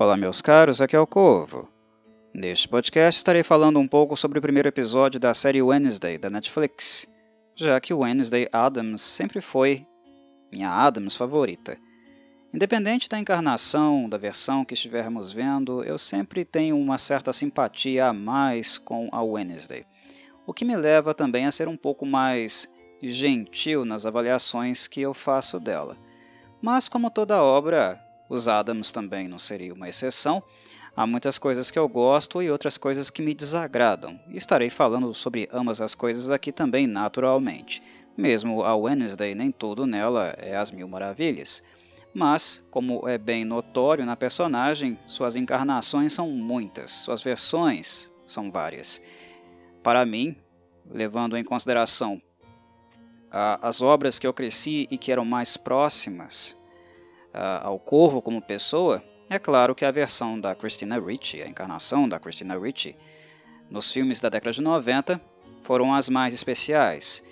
Olá, meus caros, aqui é o Corvo. Neste podcast estarei falando um pouco sobre o primeiro episódio da série Wednesday da Netflix, já que Wednesday Adams sempre foi minha Adams favorita. Independente da encarnação, da versão que estivermos vendo, eu sempre tenho uma certa simpatia a mais com a Wednesday, o que me leva também a ser um pouco mais gentil nas avaliações que eu faço dela. Mas, como toda obra, os Adams também não seria uma exceção. Há muitas coisas que eu gosto e outras coisas que me desagradam, estarei falando sobre ambas as coisas aqui também naturalmente. Mesmo a Wednesday, nem tudo nela é as mil maravilhas. Mas, como é bem notório na personagem, suas encarnações são muitas, suas versões são várias. Para mim, levando em consideração as obras que eu cresci e que eram mais próximas uh, ao Corvo como pessoa, é claro que a versão da Christina Ricci, a encarnação da Christina Ricci, nos filmes da década de 90, foram as mais especiais.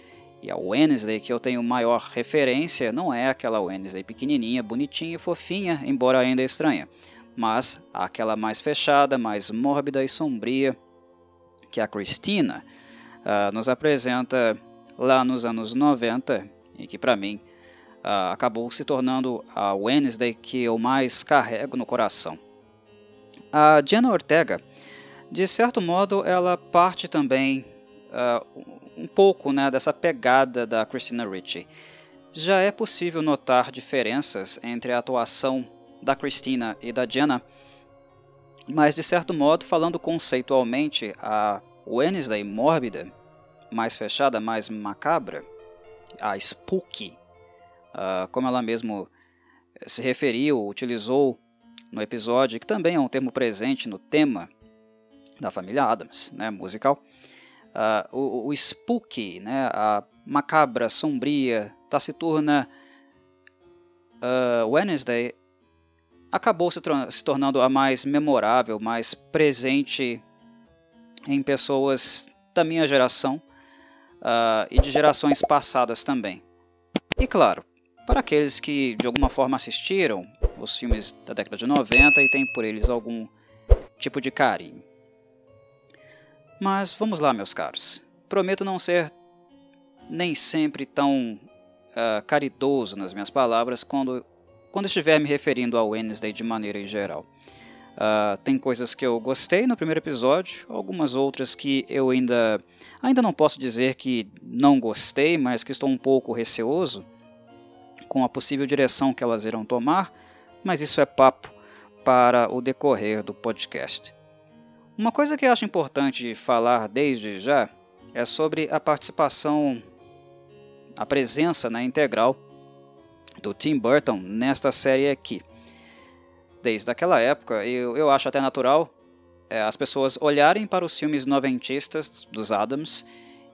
E a Wednesday que eu tenho maior referência não é aquela Wednesday pequenininha, bonitinha e fofinha, embora ainda estranha, mas aquela mais fechada, mais mórbida e sombria que a Christina uh, nos apresenta lá nos anos 90 e que para mim uh, acabou se tornando a Wednesday que eu mais carrego no coração. A Jenna Ortega, de certo modo, ela parte também uh, um pouco né, dessa pegada da Christina Ricci. Já é possível notar diferenças entre a atuação da Christina e da Jenna, mas de certo modo, falando conceitualmente, a Wednesday mórbida, mais fechada, mais macabra, a spooky, uh, como ela mesmo eh, se referiu, utilizou no episódio, que também é um termo presente no tema da família Adams, né, musical, uh, o, o spooky, né, a macabra, sombria, taciturna uh, Wednesday acabou se, se, tornando a mais memorável, mais presente em pessoas da minha geração uh, e de gerações passadas também. E claro, para aqueles que de alguma forma assistiram os filmes da década de 90 e têm por eles algum tipo de carinho. Mas vamos lá, meus caros. Prometo não ser nem sempre tão uh, caridoso nas minhas palavras quando, quando estiver me referindo ao Wednesday de maneira em geral. Uh, tem coisas que eu gostei no primeiro episódio, algumas outras que eu ainda, ainda não posso dizer que não gostei, mas que estou um pouco receoso com a possível direção que elas irão tomar, mas isso é papo para o decorrer do podcast. Uma coisa que eu acho importante falar desde já é sobre a participação, a presença na integral do Tim Burton nesta série aqui. Desde aquela época, eu, eu acho até natural é, as pessoas olharem para os filmes noventistas dos Adams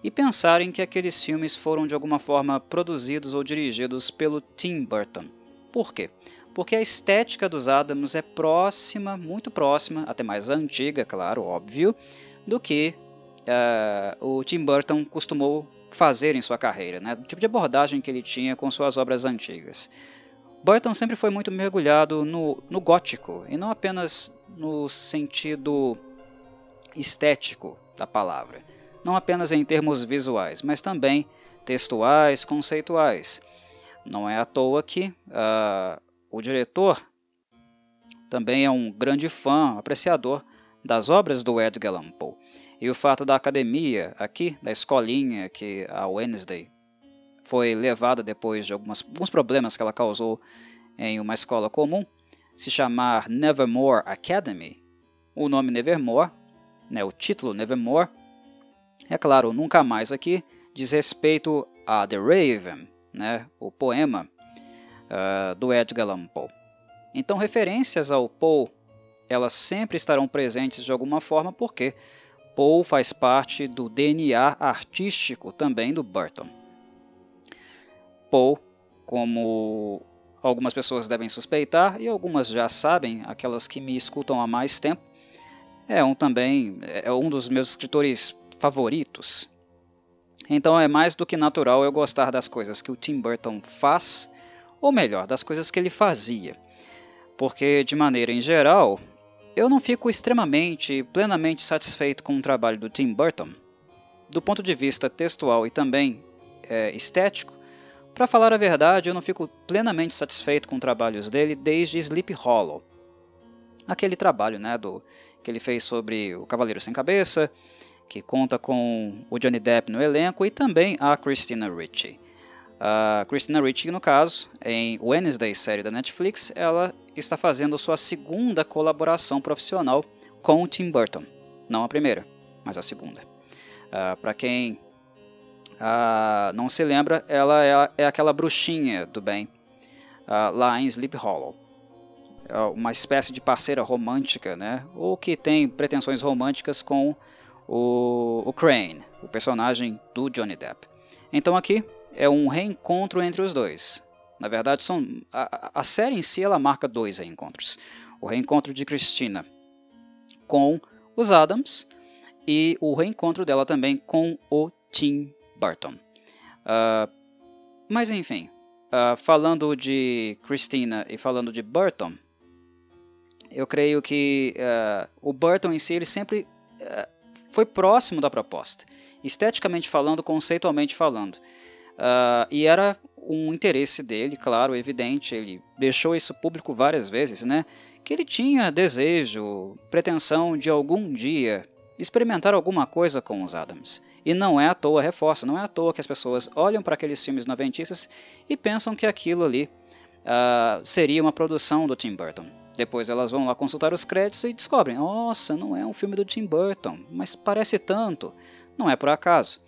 e pensarem que aqueles filmes foram de alguma forma produzidos ou dirigidos pelo Tim Burton. Por quê? Porque a estética dos Adams é próxima, muito próxima, até mais antiga, claro, óbvio, do que uh, o Tim Burton costumou fazer em sua carreira, né? o tipo de abordagem que ele tinha com suas obras antigas. Burton sempre foi muito mergulhado no, no gótico, e não apenas no sentido estético da palavra não apenas em termos visuais, mas também textuais, conceituais. Não é à toa que uh, o diretor também é um grande fã, apreciador das obras do Edgar Allan Poe. E o fato da academia, aqui, da escolinha que a Wednesday foi levada depois de algumas, alguns problemas que ela causou em uma escola comum, se chamar Nevermore Academy, o nome Nevermore, né, o título Nevermore, é claro, nunca mais aqui diz respeito a The Raven, né, o poema uh, do Edgar Allan Poe. Então, referências ao Poe, elas sempre estarão presentes de alguma forma, porque Poe faz parte do DNA artístico também do Burton. Poe, como algumas pessoas devem suspeitar e algumas já sabem, aquelas que me escutam há mais tempo, é um também é um dos meus escritores favoritos. Então é mais do que natural eu gostar das coisas que o Tim Burton faz, ou melhor, das coisas que ele fazia. porque, de maneira em geral, eu não fico extremamente, plenamente satisfeito com o trabalho do Tim Burton, do ponto de vista textual e também é, estético. Para falar a verdade, eu não fico plenamente satisfeito com os trabalhos dele desde Sleep Hollow. Aquele trabalho né, do, que ele fez sobre o Cavaleiro Sem Cabeça, que conta com o Johnny Depp no elenco e também a Christina Ricci. A Christina Ricci, no caso, em Wednesday, série da Netflix, ela está fazendo sua segunda colaboração profissional com o Tim Burton. Não a primeira, mas a segunda. Uh, Para quem uh, não se lembra, ela é, é, aquela bruxinha do bem uh, lá em Sleep Hollow. É uma espécie de parceira romântica, né? ou que tem pretensões românticas com o, o Crane, o personagem do Johnny Depp. Então aqui é um reencontro entre os dois. Na verdade, são, a, a série em si ela marca dois reencontros. O reencontro de Christina com os Adams e o reencontro dela também com o Tim Burton. Uh, mas enfim, uh, falando de Christina e falando de Burton, eu creio que uh, o Burton em si ele sempre foi próximo da proposta, esteticamente falando, conceitualmente falando. e era um interesse dele, claro, evidente, ele deixou isso público várias vezes, né? Que ele tinha desejo, pretensão de algum dia experimentar alguma coisa com os Adams. E não é à toa, reforça, não é à toa que as pessoas olham para aqueles filmes noventistas e pensam que aquilo ali uh, seria uma produção do Tim Burton. Depois elas vão lá consultar os créditos e descobrem: nossa, não é um filme do Tim Burton, mas parece tanto. Não é por acaso.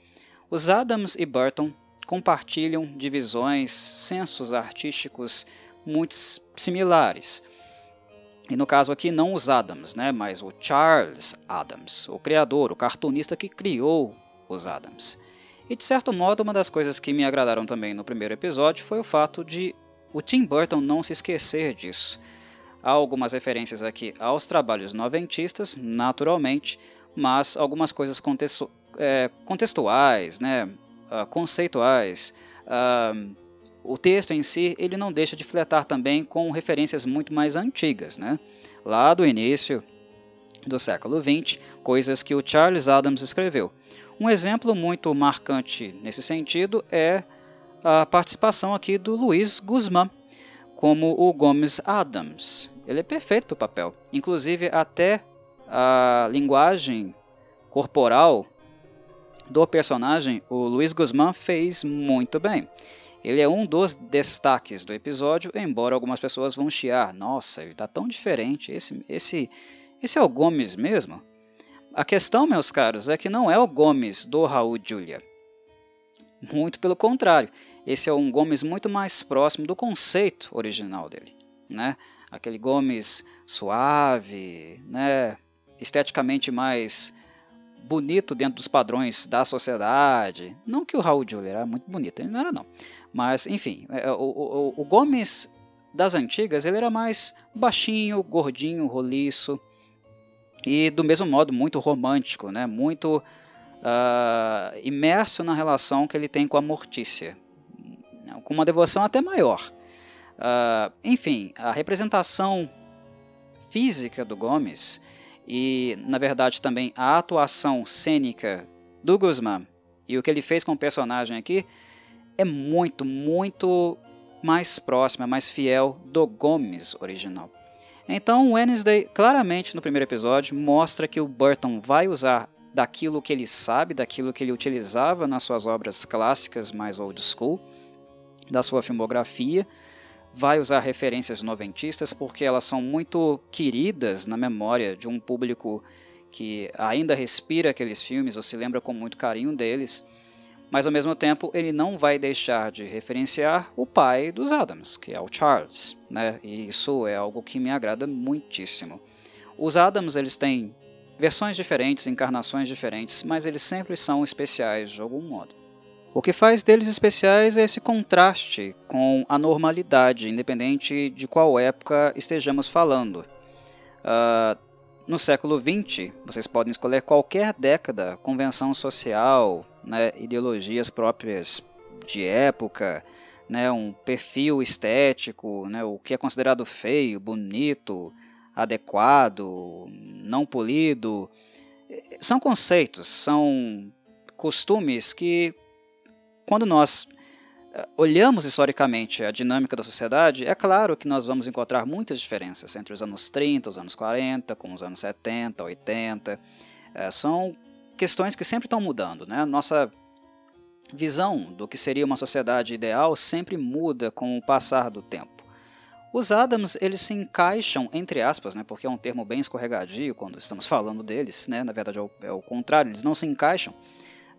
Os Adams e Burton compartilham divisões, sensos artísticos muito similares. E no caso aqui não os Adams, né, mas o Charles Adams, o criador, o cartunista que criou os Adams. E de certo modo, uma das coisas que me agradaram também no primeiro episódio foi o fato de o Tim Burton não se esquecer disso. Há algumas referências aqui aos trabalhos noventistas, naturalmente, mas algumas coisas é, contextuais, né, uh, conceituais. Uh, o texto em si ele não deixa de fletar também com referências muito mais antigas, né? lá do início do século XX, coisas que o Charles Adams escreveu. Um exemplo muito marcante nesse sentido é a participação aqui do Luiz Guzmán como o Gomes Adams. Ele é perfeito para o papel, inclusive até a linguagem corporal do personagem, o Luiz Guzmán fez muito bem. Ele é um dos destaques do episódio, embora algumas pessoas vão chiar. Nossa, ele está tão diferente. Esse, esse, esse é o Gomes mesmo? A questão, meus caros, é que não é o Gomes do Raul Julia. Muito pelo contrário, esse é um Gomes muito mais próximo do conceito original dele, né? Aquele Gomes suave, né? Esteticamente mais bonito dentro dos padrões da sociedade. Não que o Raul Julia era muito bonito, ele não era não. Mas, enfim, é, o, o, o Gomes das antigas, ele era mais baixinho, gordinho, roliço. E do mesmo modo, muito romântico, né? muito uh, imerso na relação que ele tem com a Mortícia. Com uma devoção até maior. Uh, enfim, a representação física do Gomes e, na verdade, também a atuação cênica do Guzmán e o que ele fez com o personagem aqui é muito, muito mais próxima, mais fiel do Gomes original. Então, Wednesday, claramente no primeiro episódio, mostra que o Burton vai usar daquilo que ele sabe, daquilo que ele utilizava nas suas obras clássicas mais old school, da sua filmografia, vai usar referências noventistas porque elas são muito queridas na memória de um público que ainda respira aqueles filmes ou se lembra com muito carinho deles. Mas ao mesmo tempo ele não vai deixar de referenciar o pai dos Adams, que é o Charles, né? E isso é algo que me agrada muitíssimo. Os Adams eles têm versões diferentes, encarnações diferentes, mas eles sempre são especiais de algum modo. O que faz deles especiais é esse contraste com a normalidade, independente de qual época estejamos falando. Uh, no século XX, vocês podem escolher qualquer década, convenção social, né, ideologias próprias de época, né, um perfil estético, né, o que é considerado feio, bonito, adequado, não polido. São conceitos, são costumes que, quando nós eh, olhamos historicamente a dinâmica da sociedade, é claro que nós vamos encontrar muitas diferenças entre os anos 30, os anos 40, com os anos 70, 80. É, são questões que sempre estão mudando. Né? Nossa visão do que seria uma sociedade ideal sempre muda com o passar do tempo. Os Adams eles se encaixam entre aspas, né, porque é um termo bem escorregadio quando estamos falando deles, né, na verdade é o, é o contrário, eles não se encaixam,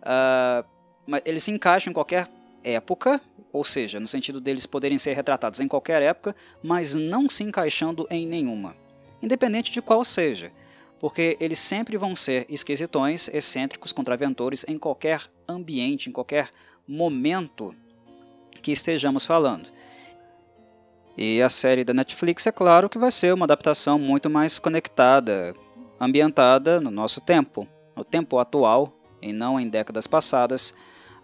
uh, mas eles se encaixam em qualquer época, ou seja, no sentido deles poderem ser retratados em qualquer época, mas não se encaixando em nenhuma, independente de qual seja porque eles sempre vão ser esquisitões, excêntricos, contraventores em qualquer ambiente, em qualquer momento que estejamos falando. E a série da Netflix, é claro que vai ser uma adaptação muito mais conectada, ambientada no nosso tempo, no tempo atual e não em décadas passadas,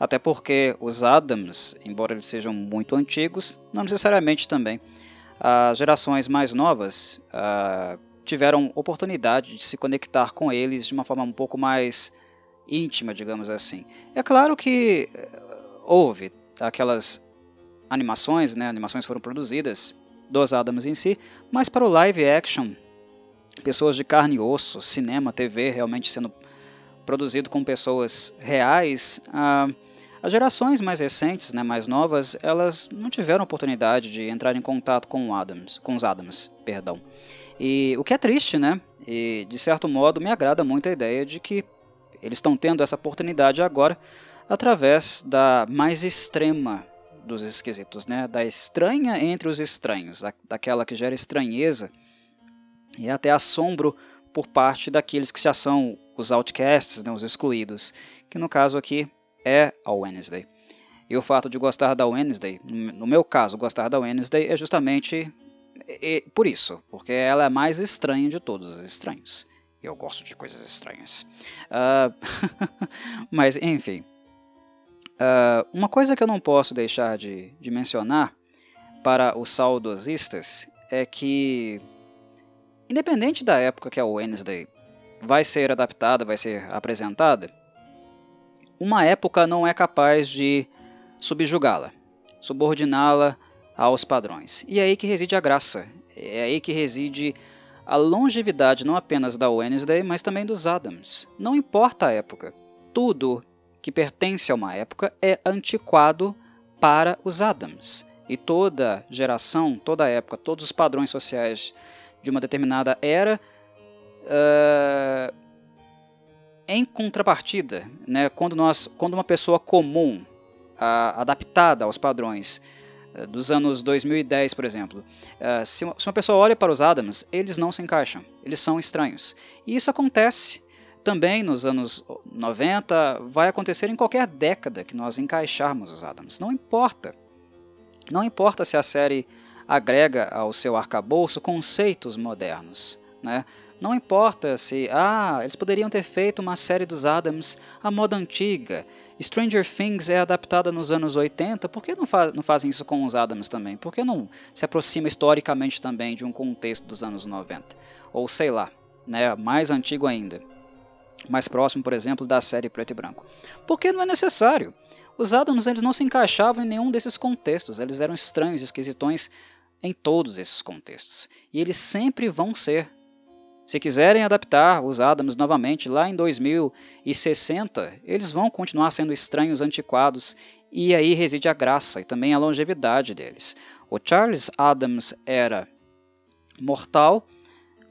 até porque os Adams, embora eles sejam muito antigos, não necessariamente também. As gerações mais novas, uh, tiveram oportunidade de se conectar com eles de uma forma um pouco mais íntima, digamos assim. É claro que eh, houve aquelas animações, né, animações foram produzidas dos Adams em si, mas para o live action, pessoas de carne e osso, cinema, TV realmente sendo produzido com pessoas reais, ah, as gerações mais recentes, né, mais novas, elas não tiveram oportunidade de entrar em contato com, Adams, com os Adams, perdão. E o que é triste, né? E de certo modo me agrada muito a ideia de que eles estão tendo essa oportunidade agora através da mais extrema dos esquisitos, né? Da estranha entre os estranhos, da, daquela que gera estranheza e até assombro por parte daqueles que já são os outcasts, né, os excluídos, que no caso aqui é a Wednesday. E o fato de gostar da Wednesday, no meu caso, gostar da Wednesday é justamente por isso, porque ela é a mais estranha de todos os estranhos. Eu gosto de coisas estranhas. Uh, mas, enfim. Uh, uma coisa que eu não posso deixar de, de mencionar para os saudosistas é que, independente da época que a Wednesday vai ser adaptada, vai ser apresentada, uma época não é capaz de subjugá-la, subordiná-la aos padrões. E é aí que reside a graça, é aí que reside a longevidade não apenas da Wednesday, mas também dos Adams. Não importa a época, tudo que pertence a uma época é antiquado para os Adams. E toda geração, toda época, todos os padrões sociais de uma determinada era, uh, em contrapartida, né, quando, nós, quando uma pessoa comum, uh, adaptada aos padrões, eh, dos anos 2010, por exemplo. Uh, se, uma, se, uma, pessoa olha para os Adams, eles não se encaixam, eles são estranhos. E isso acontece também nos anos 90, vai acontecer em qualquer década que nós encaixarmos os Adams. Não importa. Não importa se a série agrega ao seu arcabouço conceitos modernos. Né? Não importa se, ah, eles poderiam ter feito uma série dos Adams à moda antiga, Stranger Things é adaptada nos anos 80, por que não, fa não fazem isso com os Adams também? Por que não se aproxima historicamente também de um contexto dos anos 90? Ou sei lá, né, mais antigo ainda, mais próximo, por exemplo, da série Preto e Branco. Porque não é necessário. Os Adams eles não se encaixavam em nenhum desses contextos, eles eram estranhos, esquisitões em todos esses contextos. E eles sempre vão ser se quiserem adaptar os Adams novamente lá em 2060, eles vão continuar sendo estranhos, antiquados, e aí reside a graça e também a longevidade deles. O Charles Adams era mortal,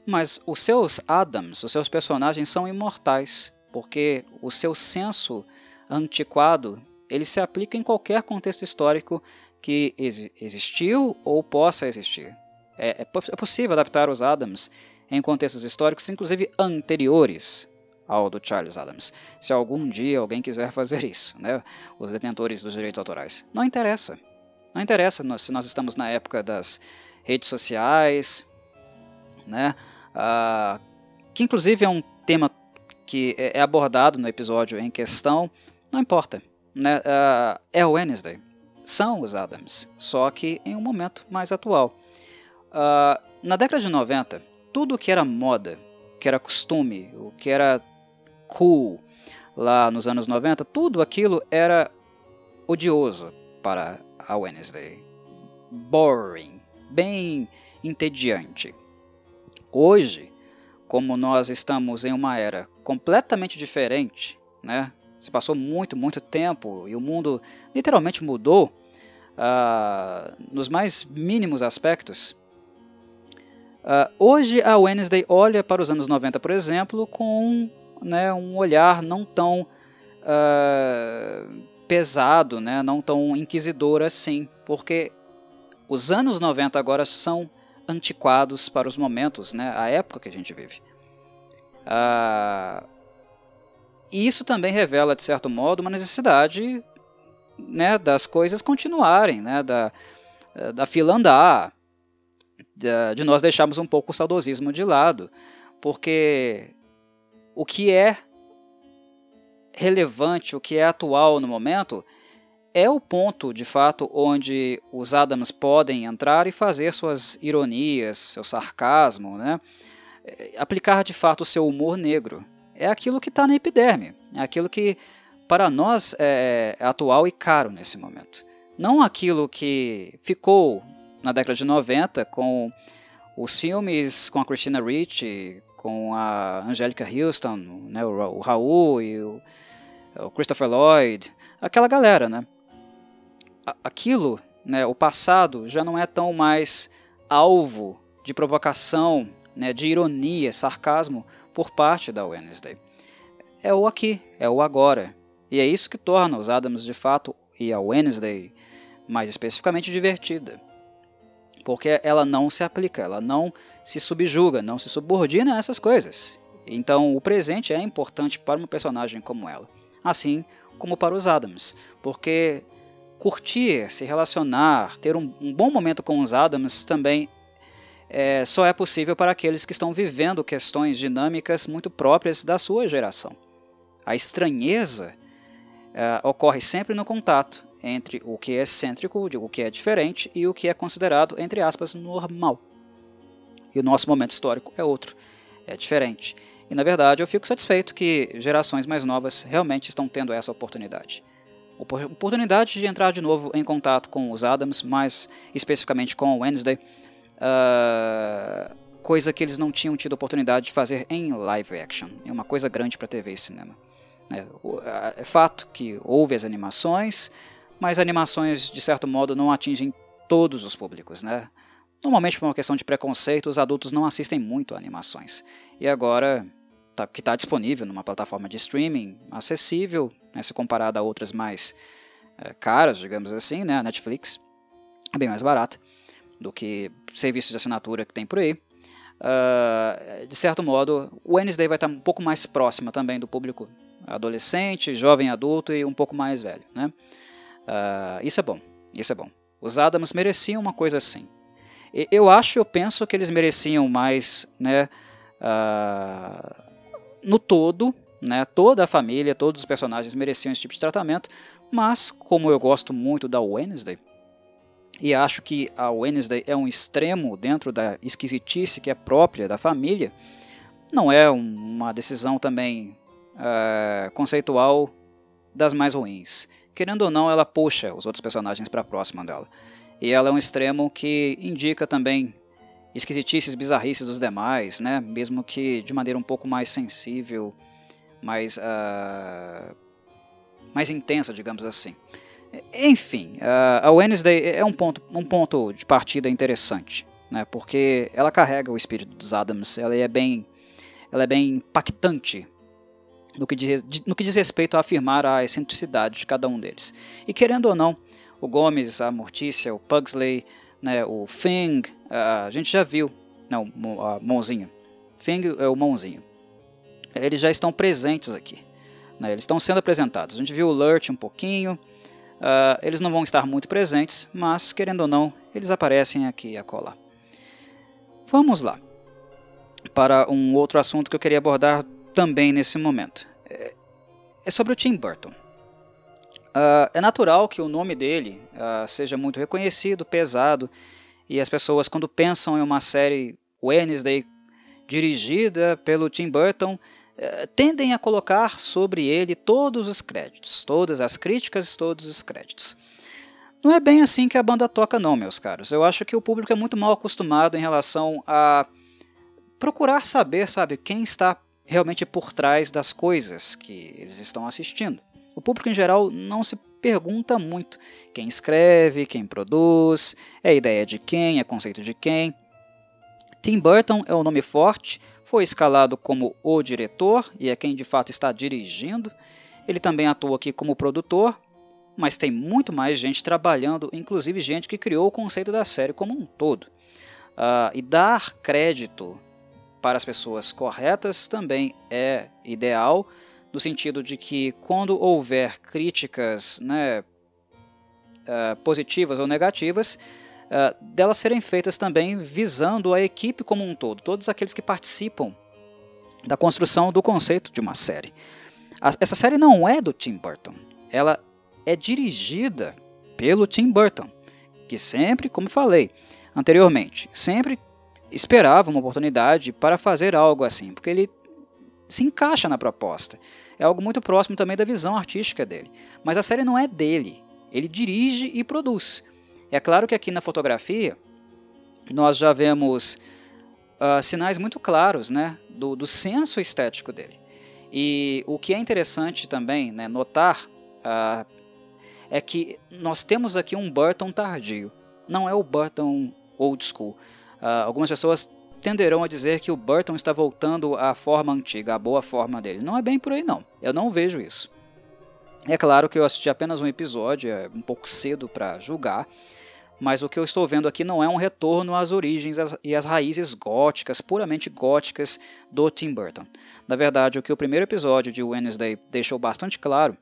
mas os seus Adams, os seus personagens são imortais, porque o seu senso antiquado ele se aplica em qualquer contexto histórico que ex existiu ou possa existir. É, é, é possível adaptar os Adams em contextos históricos, inclusive anteriores ao do Charles Adams. Se algum dia alguém quiser fazer isso, né, os detentores dos direitos autorais. Não interessa. Não interessa se nós estamos na época das redes sociais, né, uh, que inclusive é um tema que é, é abordado no episódio em questão. Não importa. Né, uh, é o Wednesday. são os Adams, só que em um momento mais atual. Uh, na década de 90, tudo que era moda, que era costume, o que era cool lá nos anos 90, tudo aquilo era odioso para a Wednesday. Boring, bem entediante. Hoje, como nós estamos em uma era completamente diferente, né? Se passou muito, muito tempo e o mundo literalmente mudou uh, nos mais mínimos aspectos. Uh, hoje a Wednesday olha para os anos 90, por exemplo, com né, um olhar não tão uh, pesado, né, não tão inquisidor assim, porque os anos 90 agora são antiquados para os momentos, né, a época que a gente vive. Uh, e isso também revela, de certo modo, uma necessidade né, das coisas continuarem, né, da, da fila andar, de nós deixarmos um pouco o saudosismo de lado, porque o que é relevante, o que é atual no momento, é o ponto, de fato, onde os Adams podem entrar e fazer suas ironias, seu sarcasmo, né? É, aplicar de fato o seu humor negro. É aquilo que está na epiderme, é aquilo que para nós é, é atual e caro nesse momento. Não aquilo que ficou na década de 90 com os filmes com a Christina Ricci, com a Angélica Houston, né, o, o Raul e o, o, Christopher Lloyd, aquela galera, né? Aquilo, né, o passado já não é tão mais alvo de provocação, né, de ironia, sarcasmo por parte da Wednesday. É o aqui, é o agora. E é isso que torna os Adams de fato e a Wednesday mais especificamente divertida. Porque ela não se aplica, ela não se subjuga, não se subordina a essas coisas. Então, o presente é importante para uma personagem como ela, assim como para os Adams, porque curtir, se relacionar, ter um, um bom momento com os Adams também é, só é possível para aqueles que estão vivendo questões dinâmicas muito próprias da sua geração. A estranheza é, ocorre sempre no contato entre o que é excêntrico, o que é diferente, e o que é considerado, entre aspas, normal. E o nosso momento histórico é outro, é diferente. E na verdade eu fico satisfeito que gerações mais novas realmente estão tendo essa oportunidade. Oportunidade de entrar de novo em contato com os Adams, mais especificamente com o Wednesday, uh, coisa que eles não tinham tido oportunidade de fazer em live action. É uma coisa grande para TV e cinema. É, é fato que houve as animações, mas animações de certo modo não atingem todos os públicos, né? Normalmente, por uma questão de preconceito, os adultos não assistem muito a animações. E agora, tá, que está disponível numa plataforma de streaming acessível, né, se comparado a outras mais é, caras, digamos assim, né, a Netflix é bem mais barata do que serviços de assinatura que tem por aí. Uh, de certo modo, o Wednesday vai estar um pouco mais próxima também do público adolescente, jovem adulto e um pouco mais velho. Né? Uh, isso é bom, isso é bom. Os Adams mereciam uma coisa assim. Eu acho, eu penso que eles mereciam mais, né, uh, no todo, né, toda a família, todos os personagens mereciam esse tipo de tratamento, mas como eu gosto muito da Wednesday, e acho que a Wednesday é um extremo dentro da esquisitice que é própria da família, não é uma decisão também uh, conceitual das mais ruins. Querendo ou não, ela puxa os outros personagens para próxima dela. E ela é um extremo que indica também esquisitices, bizarrices dos demais, né? mesmo que de maneira um pouco mais sensível, mais, uh, mais intensa, digamos assim. Enfim, uh, a Wednesday é um ponto, um ponto de partida interessante, né? porque ela carrega o espírito dos Adams, ela é bem, ela é bem impactante no que, diz, no que diz respeito a afirmar a excentricidade de cada um deles. E querendo ou não, o Gomes, a Mortícia, o Pugsley, né, o Fing, a gente já viu, não, a Mãozinha. Fing é o Mãozinho. Eles já estão presentes aqui. Né, eles estão sendo apresentados. A gente viu o Lurch um pouquinho. Uh, eles não vão estar muito presentes, mas, querendo ou não, eles aparecem aqui e acolá. Vamos lá para um outro assunto que eu queria abordar também nesse momento. É, é sobre o Tim Burton. Uh, é natural que o nome dele uh, seja muito reconhecido, pesado, e as pessoas, quando pensam em uma série Wednesday dirigida pelo Tim Burton, uh, tendem a colocar sobre ele todos os créditos, todas as críticas, todos os créditos. Não é bem assim que a banda toca, não, meus caros. Eu acho que o público é muito mal acostumado em relação a procurar saber, sabe, quem está realmente por trás das coisas que eles estão assistindo. O público em geral não se pergunta muito quem escreve, quem produz, é ideia de quem, é conceito de quem. Tim Burton é um nome forte, foi escalado como o diretor e é quem de fato está dirigindo. Ele também atua aqui como produtor, mas tem muito mais gente trabalhando, inclusive gente que criou o conceito da série como um todo. Uh, e dar crédito para as pessoas corretas também é ideal, no sentido de que quando houver críticas né, uh, positivas ou negativas, uh, delas serem feitas também visando a equipe como um todo, todos aqueles que participam da construção do conceito de uma série. A, essa série não é do Tim Burton, ela é dirigida pelo Tim Burton, que sempre, como falei anteriormente, sempre esperava uma oportunidade para fazer algo assim, porque ele se encaixa na proposta é algo muito próximo também da visão artística dele. Mas a série não é dele, ele dirige e produz. É claro que aqui na fotografia nós já vemos uh, sinais muito claros né, do, do senso estético dele. E o que é interessante também né, notar uh, é que nós temos aqui um Burton tardio, não é o Burton old school. Uh, algumas pessoas tenderão a dizer que o Burton está voltando à forma antiga, à boa forma dele. Não é bem por aí não. Eu não vejo isso. É claro que eu assisti apenas um episódio, é um pouco cedo para julgar, mas o que eu estou vendo aqui não é um retorno às origens e às raízes góticas, puramente góticas do Tim Burton. Na verdade, o que o primeiro episódio de Wednesday deixou bastante claro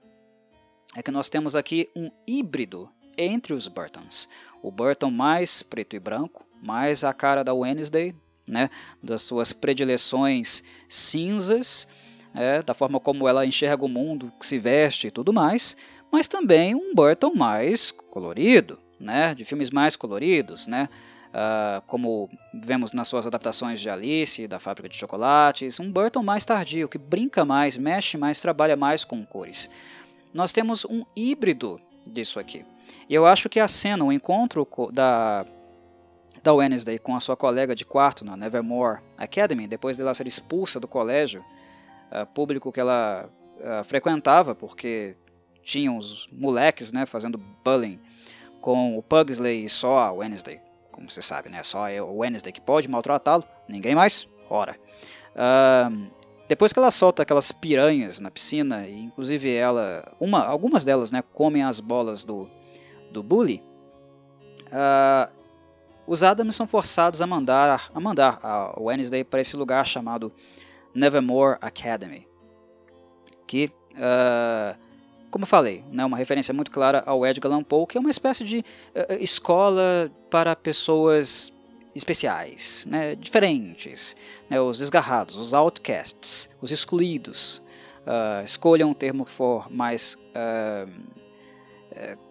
é que nós temos aqui um híbrido entre os Burtons. O Burton mais preto e branco, mais a cara da Wednesday, né, das suas predileções cinzas, é, da forma como ela enxerga o mundo, se veste e tudo mais, mas também um Burton mais colorido, né, de filmes mais coloridos, né, uh, como vemos nas suas adaptações de Alice, da Fábrica de Chocolates, um Burton mais tardio, que brinca mais, mexe mais, trabalha mais com cores. Nós temos um híbrido disso aqui. E eu acho que a cena, o encontro da da Wednesday com a sua colega de quarto na Nevermore Academy, depois dela ser expulsa do colégio uh, público que ela uh, frequentava, porque tinham os moleques né, fazendo bullying com o Pugsley e só a Wednesday, como você sabe, né, só o Wednesday que pode maltratá-lo, ninguém mais, ora. Uh, depois que ela solta aquelas piranhas na piscina, e inclusive ela, uma, algumas delas né, comem as bolas do, do bully, uh, os Adams são forçados a mandar a mandar a Wednesday para esse lugar chamado Nevermore Academy, que, uh, como falei, é né, uma referência muito clara ao Edgar Allan Poe, que é uma espécie de uh, escola para pessoas especiais, né, diferentes, né, os desgarrados, os outcasts, os excluídos. Uh, escolham um termo que for mais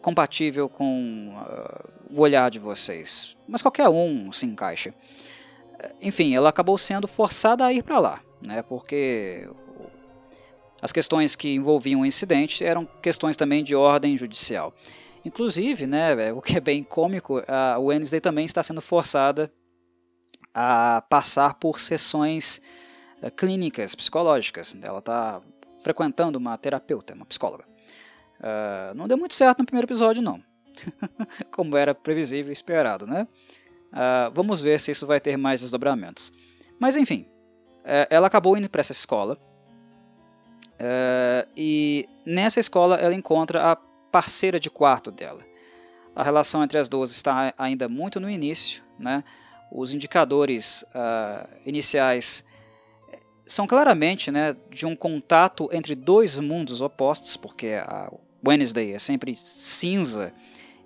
compatível com o olhar de vocês, mas qualquer um se encaixa. Enfim, ela acabou sendo forçada a ir para lá, né, porque as questões que envolviam o incidente eram questões também de ordem judicial. Inclusive, né, o que é bem cômico, a Wednesday também está sendo forçada a passar por sessões eh, clínicas, psicológicas. Ela está frequentando uma terapeuta, uma psicóloga. Uh, não deu muito certo no primeiro episódio, não. como era previsível e esperado, né? Uh, vamos ver se isso vai ter mais desdobramentos. Mas enfim, uh, ela acabou indo para essa escola uh, e nessa escola ela encontra a parceira de quarto dela. A relação entre as duas está ainda muito no início, né? Os indicadores ah, iniciais são claramente né, de um contato entre dois mundos opostos, porque a Wednesday é sempre cinza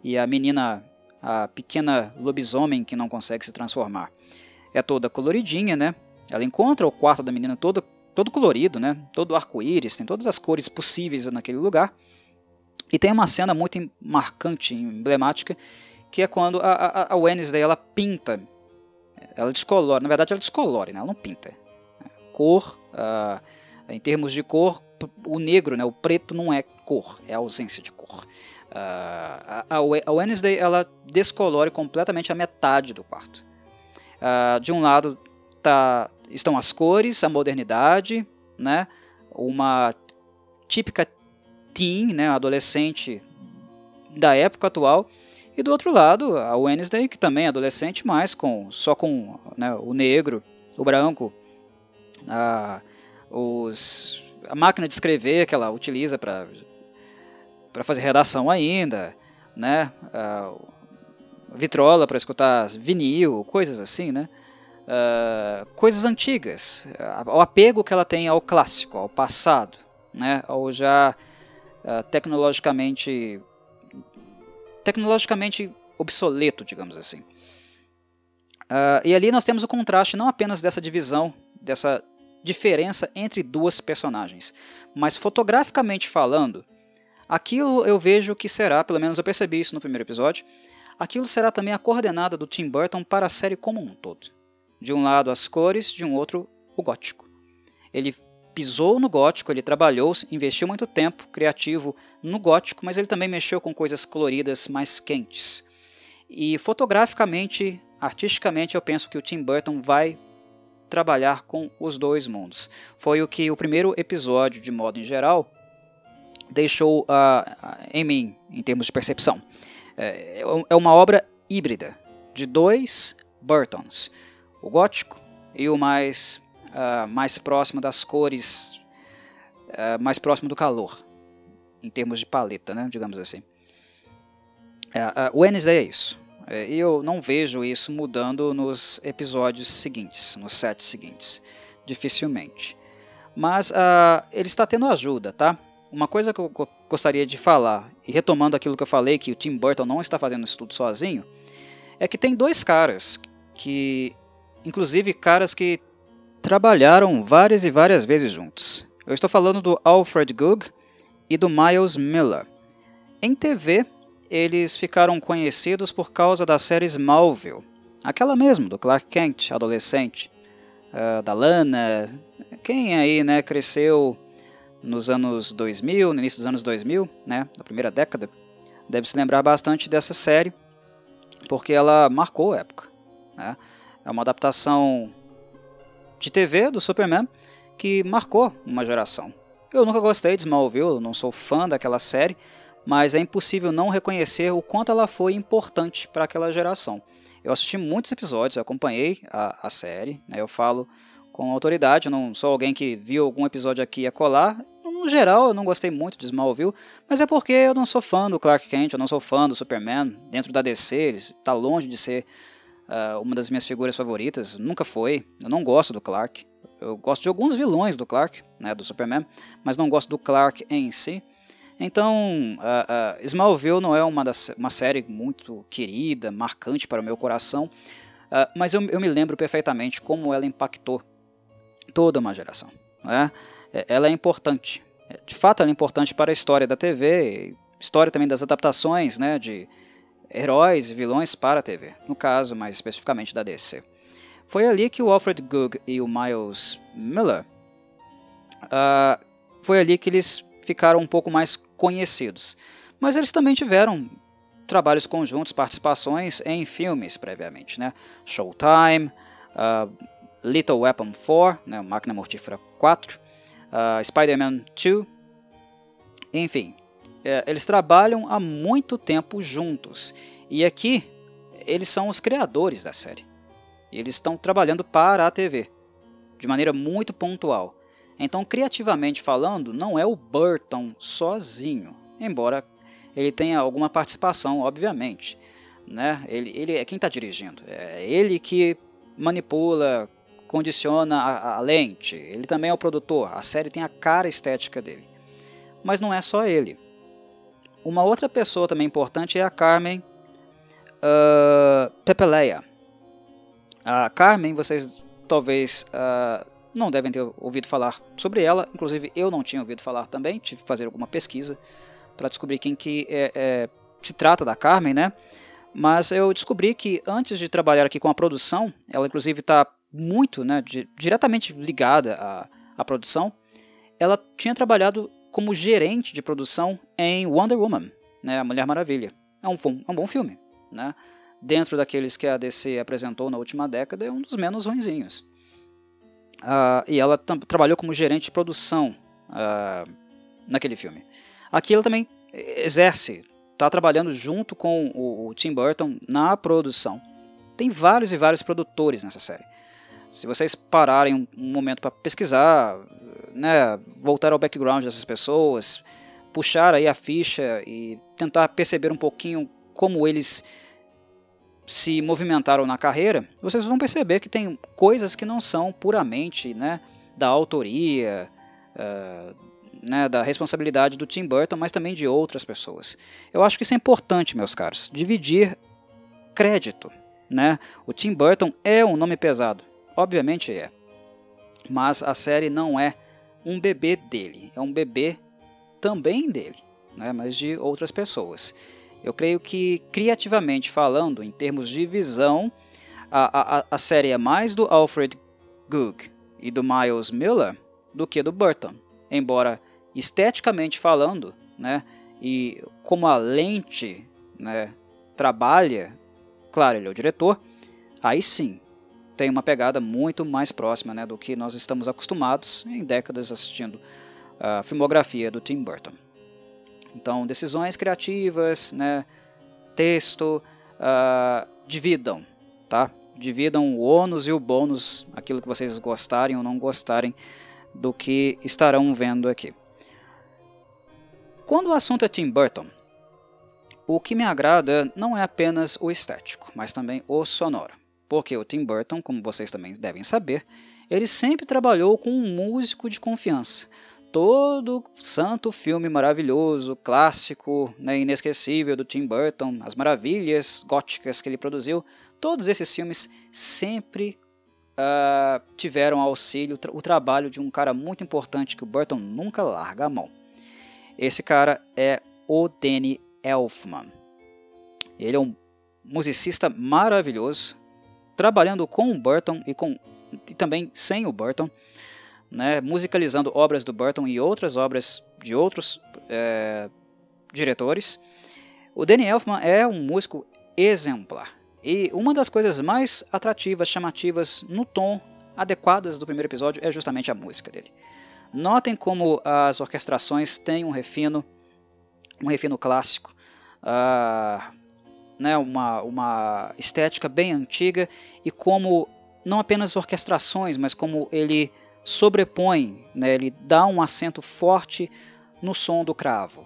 e a menina, a pequena lobisomem que não consegue se transformar, é toda coloridinha, né? Ela encontra o quarto da menina todo, todo colorido, né? Todo arco-íris, tem todas as cores possíveis naquele lugar. E tem uma cena muito marcante, emblemática, que é quando a, a, a Wednesday ela pinta, ela descolore, na verdade ela descolore, né? ela não pinta. Cor, uh, em termos de cor, o negro, né, o preto não é cor, é ausência de cor. Uh, a, Wednesday ela descolore completamente a metade do quarto. Uh, de um lado tá, estão as cores, a modernidade, né, uma típica teen, né, adolescente da época atual, e do outro lado a Wednesday que também é adolescente, mas com só com né, o negro, o branco, a, os, a máquina de escrever que ela utiliza para para fazer redação ainda, né, a, vitrola para escutar vinil, coisas assim, né? Uh, coisas antigas, o apego que ela tem ao clássico, ao passado, né? Ao já uh, tecnologicamente tecnologicamente obsoleto, digamos assim. Uh, e ali nós temos o contraste não apenas dessa divisão, dessa diferença entre duas personagens, mas fotograficamente falando, aquilo eu vejo que será, pelo menos eu percebi isso no primeiro episódio, aquilo será também a coordenada do Tim Burton para a série como um todo. De um lado as cores, de um outro o gótico. Ele pisou no gótico, ele trabalhou, investiu muito tempo criativo no gótico, mas ele também mexeu com coisas coloridas mais quentes. E fotograficamente, artisticamente, eu penso que o Tim Burton vai trabalhar com os dois mundos. Foi o que o primeiro episódio, de modo em geral, deixou uh, em mim, em termos de percepção. É, é uma obra híbrida de dois Burtons, o gótico e o mais, uh, mais próximo das cores, uh, mais próximo do calor, em termos de paleta, né, digamos assim. Uh, Wednesday é isso. É, e eu não vejo isso mudando nos episódios seguintes, nos sete seguintes. Dificilmente. Mas ele está tendo ajuda, tá? Uma coisa que eu gostaria de falar, e retomando aquilo que eu falei, que o Tim Burton não está fazendo isso tudo sozinho, é que tem dois caras, que, inclusive caras que trabalharam várias e várias vezes juntos. Eu estou falando do Alfred Goog e do Miles Miller. Em TV, eles ficaram conhecidos por causa da série Smallville, aquela mesmo, do Clark Kent, adolescente, uh, da Lana. Quem aí né, cresceu nos anos 2000, no início dos anos 2000, né, na primeira década, deve se lembrar bastante dessa série, porque ela marcou a época. Né? É uma adaptação de TV do Superman que marcou uma geração. Eu nunca gostei de Smallville, não sou fã daquela série, mas é impossível não reconhecer o quanto ela foi importante para aquela geração. Eu assisti muitos episódios, acompanhei a, a série, né, eu falo com autoridade, eu não sou alguém que viu algum episódio aqui e acolá. No geral, eu não gostei muito de Smallville, mas é porque eu não sou fã do Clark Kent, eu não sou fã do Superman. Dentro da DC, ele está longe de ser uh, uma das minhas figuras favoritas, nunca foi. Eu não gosto do Clark. Eu gosto de alguns vilões do Clark, né, do Superman, mas não gosto do Clark em si. Então, uh, uh, Smallville não é uma, das, uma série muito querida, marcante para o meu coração, uh, mas eu, eu, me lembro perfeitamente como ela impactou toda uma geração. Né? Ela é importante. De fato, ela é importante para a história da TV, história também das adaptações né, de heróis e vilões para a TV, no caso, mais especificamente da DC. Foi ali que o Alfred Goog e o Miles Miller, foi ali que eles ficaram um pouco mais conhecidos. Mas eles também tiveram trabalhos conjuntos, participações em filmes previamente, né? Showtime, uh, Little Weapon 4, né? Máquina Mortífera 4, uh, Spider-Man 2, enfim, é, eles trabalham há muito tempo juntos. E aqui eles são os criadores da série. Eles estão trabalhando para a TV de maneira muito pontual. Então, criativamente falando, não é o Burton sozinho, embora ele tenha alguma participação, obviamente. Né? Ele, ele é quem está dirigindo, é ele que manipula, condiciona a, a, lente, ele também é o produtor, a série tem a cara estética dele. Mas não é só ele. Uma outra pessoa também importante é a Carmen uh, Pepeleia. A Carmen, vocês talvez uh, não devem ter ouvido falar sobre ela, inclusive eu não tinha ouvido falar também, tive que fazer alguma pesquisa para descobrir quem que é, é, se trata da Carmen, né? Mas eu descobri que antes de trabalhar aqui com a produção, ela inclusive está muito, né, di diretamente ligada à, à produção, ela tinha trabalhado como gerente de produção em Wonder Woman, né, a Mulher Maravilha. É um, é um bom filme, né? Dentro daqueles que a DC apresentou na última década, é um dos menos ruinzinhos. Uh, e ela trabalhou como gerente de produção uh, naquele filme. Aqui ela também exerce, está trabalhando junto com o, o Tim Burton na produção. Tem vários e vários produtores nessa série. Se vocês pararem um, momento para pesquisar, né, voltar ao background dessas pessoas, puxar aí a ficha e tentar perceber um pouquinho como eles se movimentaram na carreira, vocês vão perceber que tem coisas que não são puramente né, da autoria, uh, né, da responsabilidade do Tim Burton, mas também de outras pessoas. Eu acho que isso é importante, meus caros, dividir crédito. Né? O Tim Burton é um nome pesado, obviamente é, mas a série não é um bebê dele, é um bebê também dele, né, mas de outras pessoas. Eu creio que, criativamente falando, em termos de visão, a, a, a série é mais do Alfred Goog e do Miles Miller do que do Burton. Embora, esteticamente falando, né, e como a lente né, trabalha, claro, ele é o diretor, aí sim tem uma pegada muito mais próxima né, do que nós estamos acostumados em décadas assistindo a filmografia do Tim Burton. Então, decisões criativas, né, texto, uh, dividam, tá? Dividam o ônus e o bônus, aquilo que vocês gostarem ou não gostarem do que estarão vendo aqui. Quando o assunto é Tim Burton, o que me agrada não é apenas o estético, mas também o sonoro. Porque o Tim Burton, como vocês também devem saber, ele sempre trabalhou com um músico de confiança, todo santo filme maravilhoso, clássico, né, inesquecível do Tim Burton, as maravilhas góticas que ele produziu, todos esses filmes sempre uh, tiveram auxílio, o trabalho de um cara muito importante que o Burton nunca larga a mão. Esse cara é o Danny Elfman. Ele é um musicista maravilhoso, trabalhando com o Burton e, com, e também sem o Burton né, musicalizando obras do Burton e outras obras de outros é, diretores. O Danny Elfman é um músico exemplar. E uma das coisas mais atrativas, chamativas, no tom adequadas do primeiro episódio é justamente a música dele. Notem como as orquestrações têm um refino, um refino clássico, uh, né, uma, uma estética bem antiga e como não apenas orquestrações, mas como ele sobrepõe, né, ele dá um acento forte no som do cravo.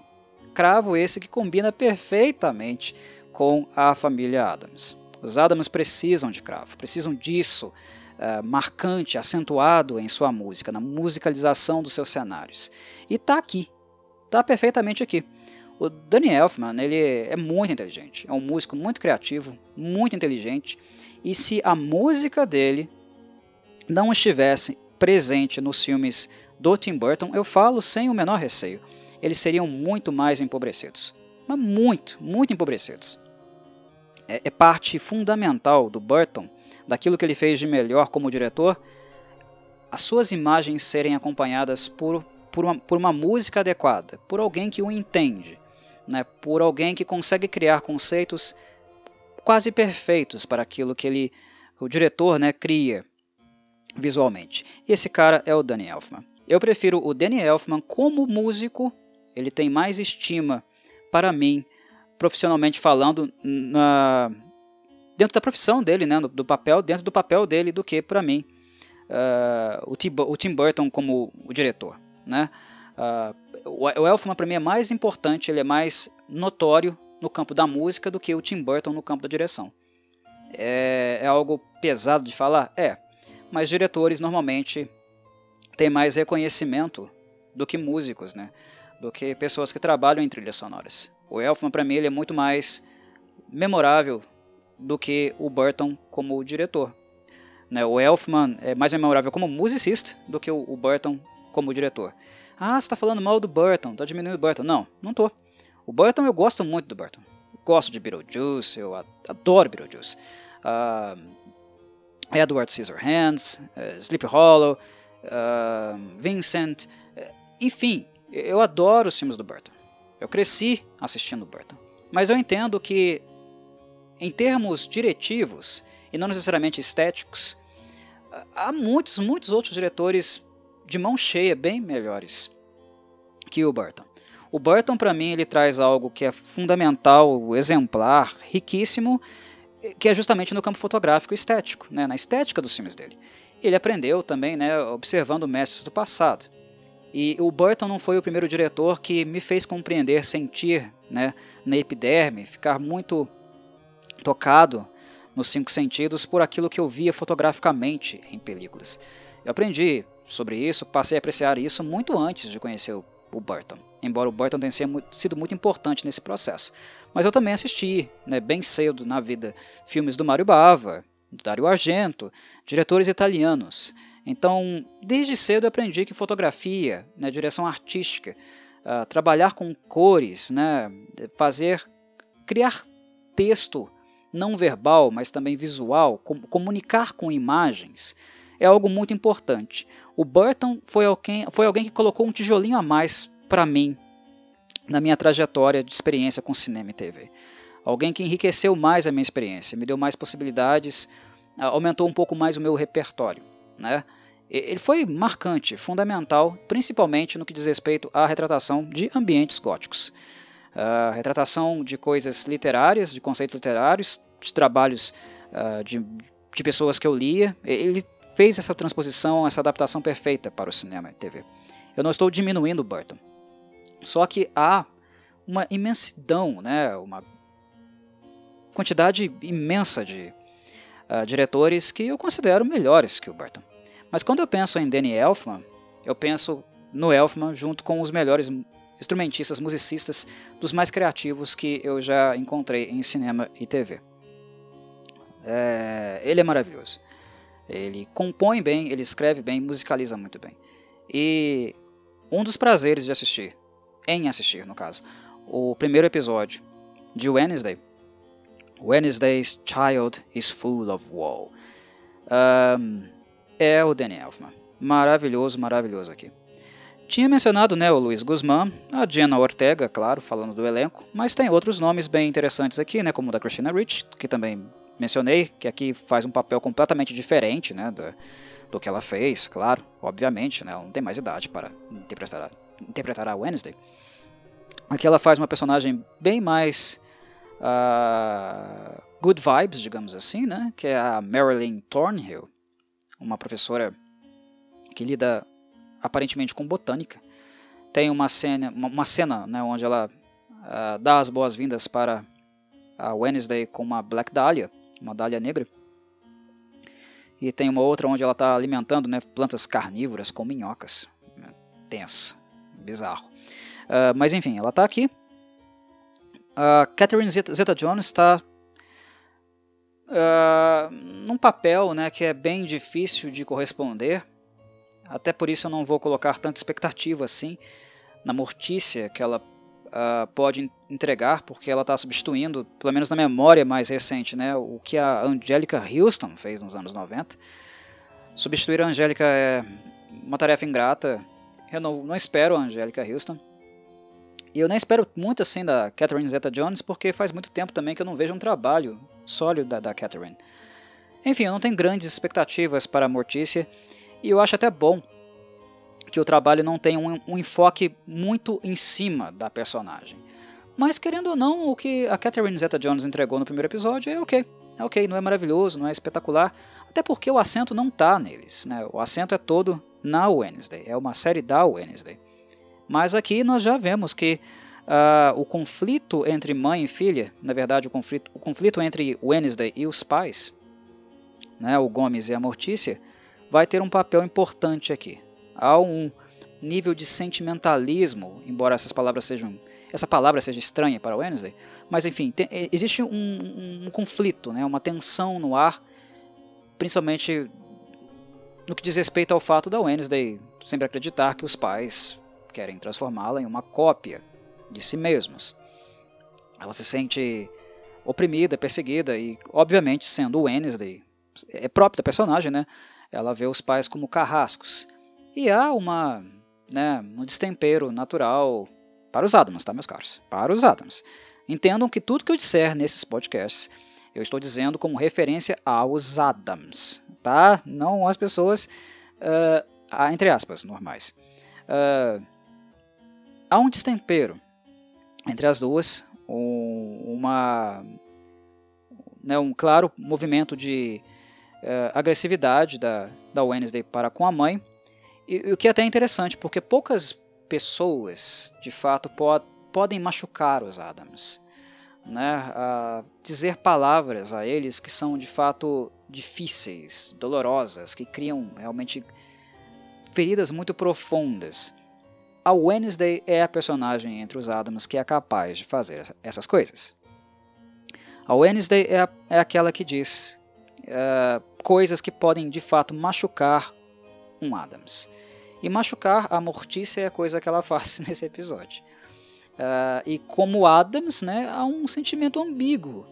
Cravo esse que combina perfeitamente com a família Adams. Os Adams precisam de cravo, precisam disso uh, marcante, acentuado em sua música, na musicalização dos seus cenários. E está aqui, está perfeitamente aqui. O Danny Elfman ele é muito inteligente, é um músico muito criativo, muito inteligente, e se a música dele não estivesse presente nos filmes do Tim Burton, eu falo sem o menor receio. Eles seriam muito mais empobrecidos. Mas muito, muito empobrecidos. É, é parte fundamental do Burton, daquilo que ele fez de melhor como diretor, as suas imagens serem acompanhadas por, por, uma, por uma música adequada, por alguém que o entende, né, por alguém que consegue criar conceitos quase perfeitos para aquilo que ele, o diretor né, cria visualmente. E esse cara é o Danny Elfman. Eu prefiro o Danny Elfman como músico, ele tem mais estima para mim, profissionalmente falando, na, dentro da profissão dele, né, do papel, dentro do papel dele, do que para mim uh, o, Tim, o, Tim, Burton como o diretor. Né? Uh, o Elfman para mim é mais importante, ele é mais notório no campo da música do que o Tim Burton no campo da direção. É, é algo pesado de falar? É, mas diretores normalmente têm mais reconhecimento do que músicos, né? do que pessoas que trabalham em trilhas sonoras. O Elfman, para mim, ele é muito mais memorável do que o Burton como diretor. Né? O Elfman é mais memorável como musicista do que o Burton como diretor. Ah, você está falando mal do Burton, está diminuindo o Burton. Não, não estou. O Burton, eu gosto muito do Burton. Gosto de Beetlejuice, eu adoro Beetlejuice. Uh, Edward Scissorhands, uh, Sleepy Hollow, uh, Vincent, uh, enfim, eu adoro os filmes do Burton. Eu cresci assistindo Burton. Mas eu entendo que, em termos diretivos, e não necessariamente estéticos, há muitos, muitos outros diretores de mão cheia bem melhores que o Burton. O Burton, para mim, ele traz algo que é fundamental, exemplar, riquíssimo, que é justamente no campo fotográfico estético, né, na estética dos filmes dele. Ele aprendeu também, né, observando mestres do passado. E o Burton não foi o primeiro diretor que me fez compreender, sentir, né, na epiderme, ficar muito tocado nos cinco sentidos por aquilo que eu via fotograficamente em películas. Eu aprendi sobre isso, passei a apreciar isso muito antes de conhecer o, Burton, embora o Burton tenha sido muito importante nesse processo. Mas eu também assisti, né, bem cedo na vida, filmes do Mario Bava, do Dario Argento, diretores italianos. Então, desde cedo eu aprendi que fotografia, né, direção artística, uh, trabalhar com cores, né, fazer, criar texto não verbal, mas também visual, com, comunicar com imagens, é algo muito importante. O Burton foi alguém, foi alguém que colocou um tijolinho a mais para mim na minha trajetória de experiência com cinema e TV. Alguém que enriqueceu mais a minha experiência, me deu mais possibilidades, aumentou um pouco mais o meu repertório. Né? Ele foi marcante, fundamental, principalmente no que diz respeito à retratação de ambientes góticos uh, retratação de coisas literárias, de conceitos literários, de trabalhos uh, de, de pessoas que eu lia. Ele fez essa transposição, essa adaptação perfeita para o cinema e TV. Eu não estou diminuindo o Burton. Só que há uma imensidão, né, uma quantidade imensa de uh, diretores que eu considero melhores que o Burton. Mas quando eu penso em Danny Elfman, eu penso no Elfman junto com os melhores instrumentistas, musicistas dos mais criativos que eu já encontrei em cinema e TV. É, ele é maravilhoso. Ele compõe bem, ele escreve bem, musicaliza muito bem. E um dos prazeres de assistir, em assistir no caso, o primeiro episódio de Wednesday, Wednesday's Child is Full of Woe, um, é o Danny Elfman. Maravilhoso, maravilhoso aqui. Tinha mencionado né, o Luiz Guzmán, a Jenna Ortega, claro, falando do elenco, mas tem outros nomes bem interessantes aqui, né, como o da Christina Rich, que também mencionei, que aqui faz um papel completamente diferente né, do, do que ela fez, claro, obviamente, né, ela não tem mais idade para interpretar, interpretar a Wednesday. Aqui ela faz uma personagem bem mais uh, good vibes, digamos assim, né, que é a Marilyn Thornhill, uma professora que lida aparentemente com botânica. Tem uma cena, uma cena né, onde ela uh, dá as boas-vindas para a Wednesday com uma Black Dahlia, uma dália negra. E tem uma outra onde ela está alimentando né, plantas carnívoras com minhocas. Tenso, bizarro. Uh, mas enfim, ela está aqui. A uh, Catherine Zeta-Jones está uh, num papel né, que é bem difícil de corresponder até por isso eu não vou colocar tanta expectativa assim na Mortícia que ela uh, pode entregar, porque ela está substituindo, pelo menos na memória mais recente, né, o que a Angélica Houston fez nos anos 90. Substituir a Angélica é uma tarefa ingrata. Eu não, não espero a Angélica Houston. E eu nem espero muito assim da Catherine Zeta-Jones, porque faz muito tempo também que eu não vejo um trabalho sólido da, da Catherine. Enfim, eu não tenho grandes expectativas para a Mortícia. E eu acho até bom que o trabalho não tenha um, um enfoque muito em cima da personagem. Mas querendo ou não, o que a Catherine Zeta-Jones entregou no primeiro episódio é ok. É ok, não é maravilhoso, não é espetacular, até porque o acento não está neles. Né? O acento é todo na Wednesday, é uma série da Wednesday. Mas aqui nós já vemos que uh, o conflito entre mãe e filha, na verdade o conflito, o conflito entre Wednesday e os pais, né, o Gomes e a Mortícia, vai ter um papel importante aqui. Há um nível de sentimentalismo, embora essas palavras sejam essa palavra seja estranha para Wednesday, mas enfim, tem, existe um, um, um, conflito, né, uma tensão no ar, principalmente no que diz respeito ao fato da Wednesday sempre acreditar que os pais querem transformá-la em uma cópia de si mesmos. ela se sente oprimida, perseguida e, obviamente, sendo Wednesday, é próprio da personagem, né? Ela vê os pais como carrascos. E há uma, né, um destempero natural para os Adams, tá, meus caros? Para os Adams. Entendam que tudo que eu disser nesses podcasts, eu estou dizendo como referência aos Adams, tá? Não as pessoas, uh, entre aspas, normais. Uh, há um destempero entre as duas, um, uma, né, um claro movimento de uh, agressividade da, da Wednesday para com a mãe, e o que é até interessante, porque poucas pessoas, de fato, pod podem machucar os Adams. Né? dizer palavras a eles que são de fato difíceis, dolorosas, que criam realmente feridas muito profundas. A Wednesday é a personagem entre os Adams que é capaz de fazer essas coisas. A Wednesday é, a, é aquela que diz uh, coisas que podem de fato machucar um Adams. E machucar a Mortícia é a coisa que ela faz nesse episódio. Uh, e como Adams, né, há um sentimento ambíguo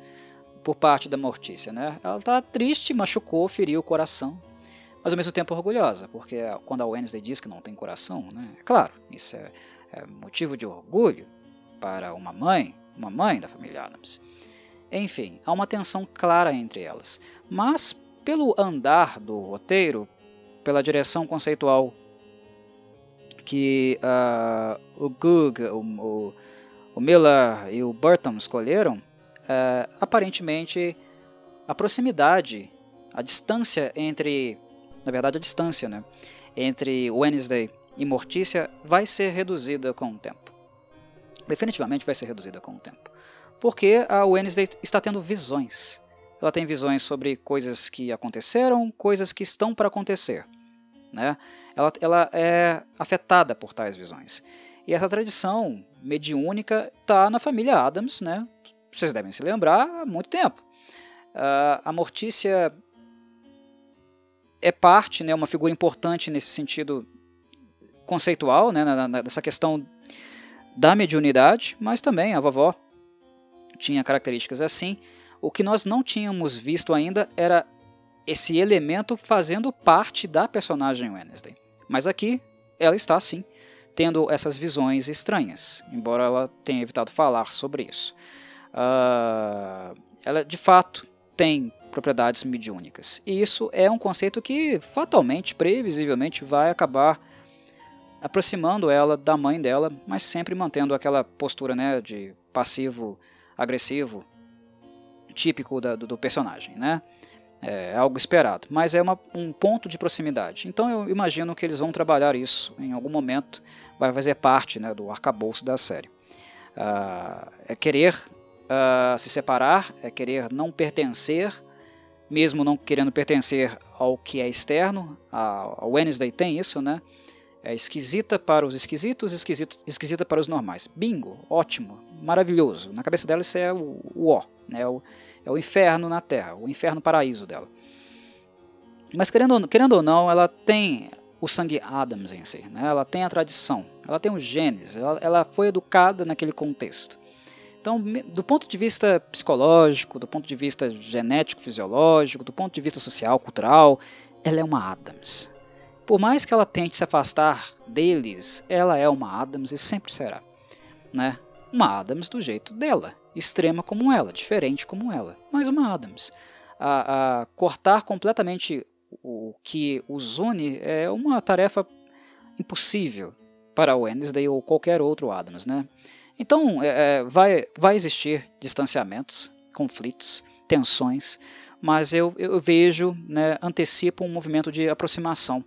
por parte da Mortícia. Né? Ela está triste, machucou, feriu o coração, mas ao mesmo tempo orgulhosa, porque quando a Wednesday diz que não tem coração, né, é claro, isso é, é motivo de orgulho para uma mãe, uma mãe da família Adams. Enfim, há uma tensão clara entre elas, mas pelo andar do roteiro, pela direção conceitual que uh, o Goog, o, o, o, Miller e o Burton escolheram, uh, aparentemente a proximidade, a distância entre, na verdade a distância, né, entre Wednesday e Mortícia vai ser reduzida com o tempo. Definitivamente vai ser reduzida com o tempo. Porque a Wednesday está tendo visões. Ela tem visões sobre coisas que aconteceram, coisas que estão para acontecer. Né? Ela, ela é afetada por tais visões. E essa tradição mediúnica está na família Adams, né? Vocês devem se lembrar há muito tempo. Uh, a Mortícia é parte, né, uma figura importante nesse sentido conceitual, né, nessa questão da mediunidade, mas também a vovó tinha características assim. O que nós não tínhamos visto ainda era esse elemento fazendo parte da personagem Wednesday. Mas aqui ela está sim tendo essas visões estranhas, embora ela tenha evitado falar sobre isso. Uh, ela de fato tem propriedades mediúnicas. E isso é um conceito que fatalmente, previsivelmente, vai acabar aproximando ela da mãe dela, mas sempre mantendo aquela postura né, de passivo agressivo típico da, do, do personagem. Né? É algo esperado, mas é uma, um ponto de proximidade. Então eu imagino que eles vão trabalhar isso em algum momento, vai fazer parte né, do arcabouço da série. Uh, é querer uh, se separar, é querer não pertencer, mesmo não querendo pertencer ao que é externo. A, a Wednesday tem isso, né? É esquisita para os esquisitos, esquisito, esquisita para os normais. Bingo, ótimo, maravilhoso. Na cabeça dela isso é o, o ó, né? O, é o inferno na Terra, o inferno paraíso dela. Mas querendo, querendo ou não, ela tem o sangue Adams em si, né? ela tem a tradição, ela tem os genes, ela, ela foi educada naquele contexto. Então, do ponto de vista psicológico, do ponto de vista genético, fisiológico, do ponto de vista social, cultural, ela é uma Adams. Por mais que ela tente se afastar deles, ela é uma Adams e sempre será. Né? Uma Adams do jeito dela extrema como ela, diferente como ela, mas uma Adams. A, a cortar completamente o que os une é uma tarefa impossível para o Wednesday ou qualquer outro Adams, né? Então é, é, vai, vai existir distanciamentos, conflitos, tensões, mas eu, eu vejo, né, antecipo um movimento de aproximação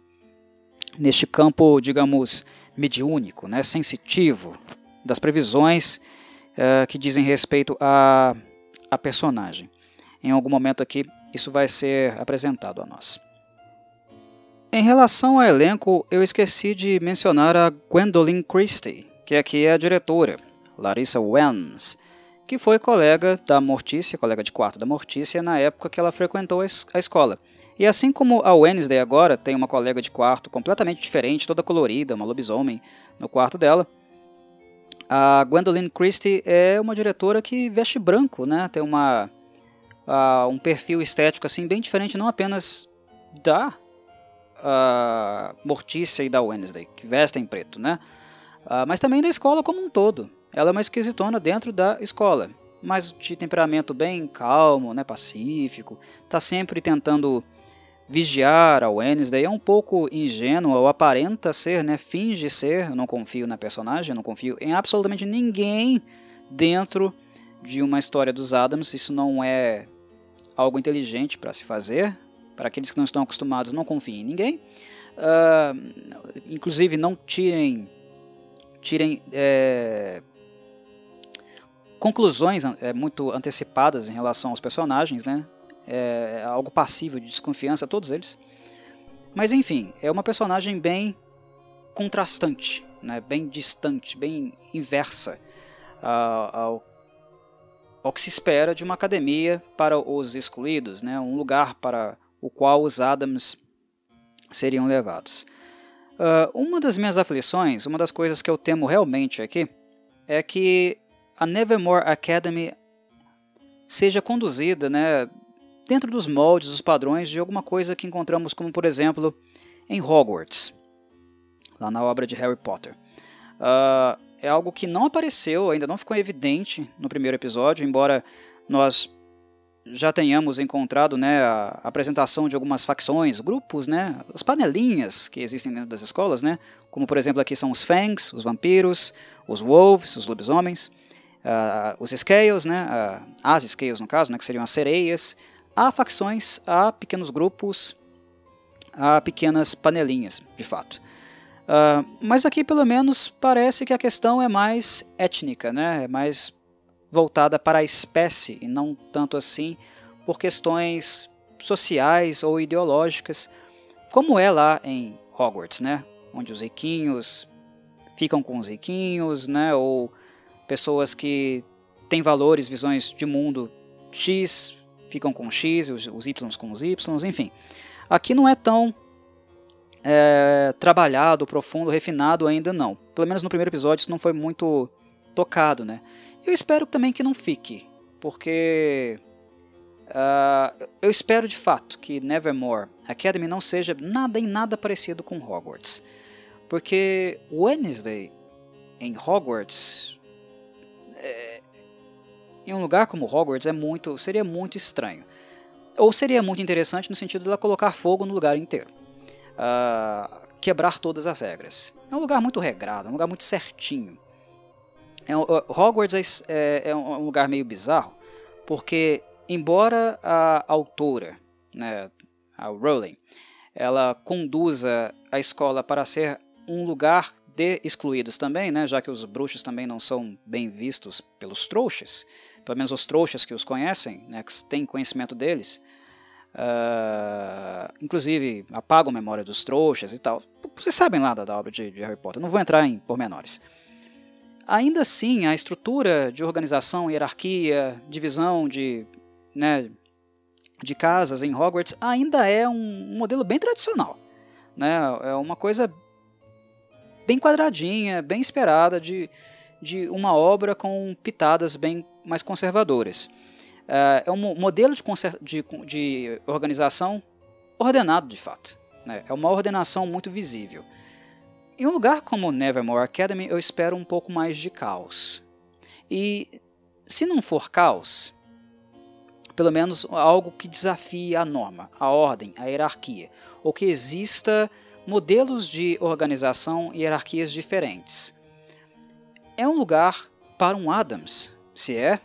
neste campo, digamos, mediúnico, né, sensitivo das previsões uh, que dizem respeito a, a personagem. Em algum momento aqui, isso vai ser apresentado a nós. Em relação ao elenco, eu esqueci de mencionar a Gwendolyn Christie, que aqui é a diretora, Larissa Welms, que foi colega da Mortícia, colega de quarto da Mortícia, na época que ela frequentou a escola. E assim como a Wednesday agora tem uma colega de quarto completamente diferente, toda colorida, uma lobisomem no quarto dela, A Gwendolyn Christie é uma diretora que veste branco, né? Tem uma uh, um perfil estético assim bem diferente, não apenas da uh, Mortícia e da Wednesday, que vestem preto, né? Uh, mas também da escola como um todo. Ela é uma esquisitona dentro da escola, mas de temperamento bem calmo, né, pacífico, tá sempre tentando vigiar a Wednesday, é um pouco ingênua, ou aparenta ser, né, finge ser, eu não confio na personagem, eu não confio em absolutamente ninguém dentro de uma história dos Adams, isso não é algo inteligente para se fazer, para aqueles que não estão acostumados, não confiem em ninguém, uh, inclusive não tirem, tirem é, conclusões é, muito antecipadas em relação aos personagens, né? É algo passível de desconfiança, todos eles. Mas enfim, é uma personagem bem contrastante, né? bem distante, bem inversa ao, ao que se espera de uma academia para os excluídos, né? um lugar para o qual os Adams seriam levados. Uh, uma das minhas aflições, uma das coisas que eu temo realmente aqui, é que a Nevermore Academy seja conduzida né, dentro dos moldes, dos padrões de alguma coisa que encontramos, como por exemplo em Hogwarts, lá na obra de Harry Potter. Uh, é algo que não apareceu, ainda não ficou evidente no primeiro episódio, embora nós já tenhamos encontrado né, a apresentação de algumas facções, grupos, né, as panelinhas que existem dentro das escolas, né, como por exemplo aqui são os Fangs, os vampiros, os Wolves, os lobisomens, uh, os Scales, né, uh, as Scales no caso, né, que seriam as sereias, Há facções, há pequenos grupos, há pequenas panelinhas, de fato. Uh, mas aqui, pelo menos, parece que a questão é mais étnica, né? é mais voltada para a espécie e não tanto assim por questões sociais ou ideológicas, como é lá em Hogwarts, né? onde os riquinhos ficam com os riquinhos, né? ou pessoas que têm valores, visões de mundo X ficam com X, os, os Y com os Y, enfim. Aqui não é tão é, trabalhado, profundo, refinado ainda não. Pelo menos no primeiro episódio isso não foi muito tocado, né? Eu espero também que não fique, porque uh, eu espero de fato que Nevermore Academy não seja nada em nada parecido com Hogwarts, porque Wednesday em Hogwarts é, em um lugar como Hogwarts é muito, seria muito estranho. Ou seria muito interessante no sentido de ela colocar fogo no lugar inteiro. Uh, quebrar todas as regras. É um lugar muito regrado, é um lugar muito certinho. É, Hogwarts é, é, é, um lugar meio bizarro, porque embora a autora, né, a Rowling, ela conduza a escola para ser um lugar de excluídos também, né, já que os bruxos também não são bem vistos pelos trouxas, pelo menos os trouxas que os conhecem, né, que têm conhecimento deles, uh, inclusive apagam a memória dos trouxas e tal. Vocês sabem lá da, da obra de, de, Harry Potter, não vou entrar em pormenores. Ainda assim, a estrutura de organização, hierarquia, divisão de, né, de casas em Hogwarts ainda é um modelo bem tradicional. Né? É uma coisa bem quadradinha, bem esperada de, de uma obra com pitadas bem mais conservadoras. Uh, é um modelo de, de, de, organização ordenado, de fato. Né? É uma ordenação muito visível. Em um lugar como Nevermore Academy, eu espero um pouco mais de caos. E se não for caos, pelo menos algo que desafie a norma, a ordem, a hierarquia, ou que exista modelos de organização e hierarquias diferentes. É um lugar para um Adams, se é,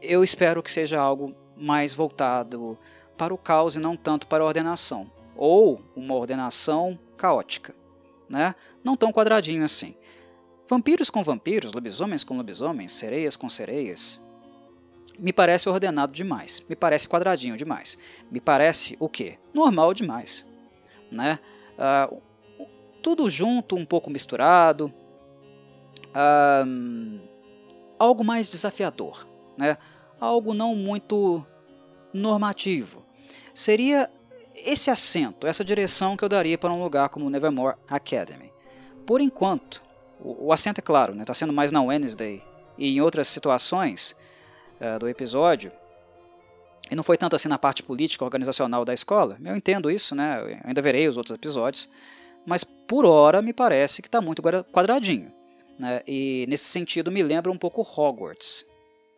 eu espero que seja algo mais voltado para o caos e não tanto para a ordenação, ou uma ordenação caótica, né? Não tão quadradinho assim. Vampiros com vampiros, lobisomens com lobisomens, sereias com sereias, me parece ordenado demais, me parece quadradinho demais, me parece o que? Normal demais, né? Uh, tudo junto, um pouco misturado. Uh, algo mais desafiador, né? algo não muito normativo. Seria esse acento, essa direção que eu daria para um lugar como Nevermore Academy. Por enquanto, O, o acento é claro, está né? Tá sendo mais na Wednesday e em outras situações uh, do episódio. E não foi tanto assim na parte política, organizacional da escola. Eu entendo isso, né? Eu ainda verei os outros episódios. Mas por hora me parece que está muito quadradinho. Né? E nesse sentido me lembra um pouco Hogwarts.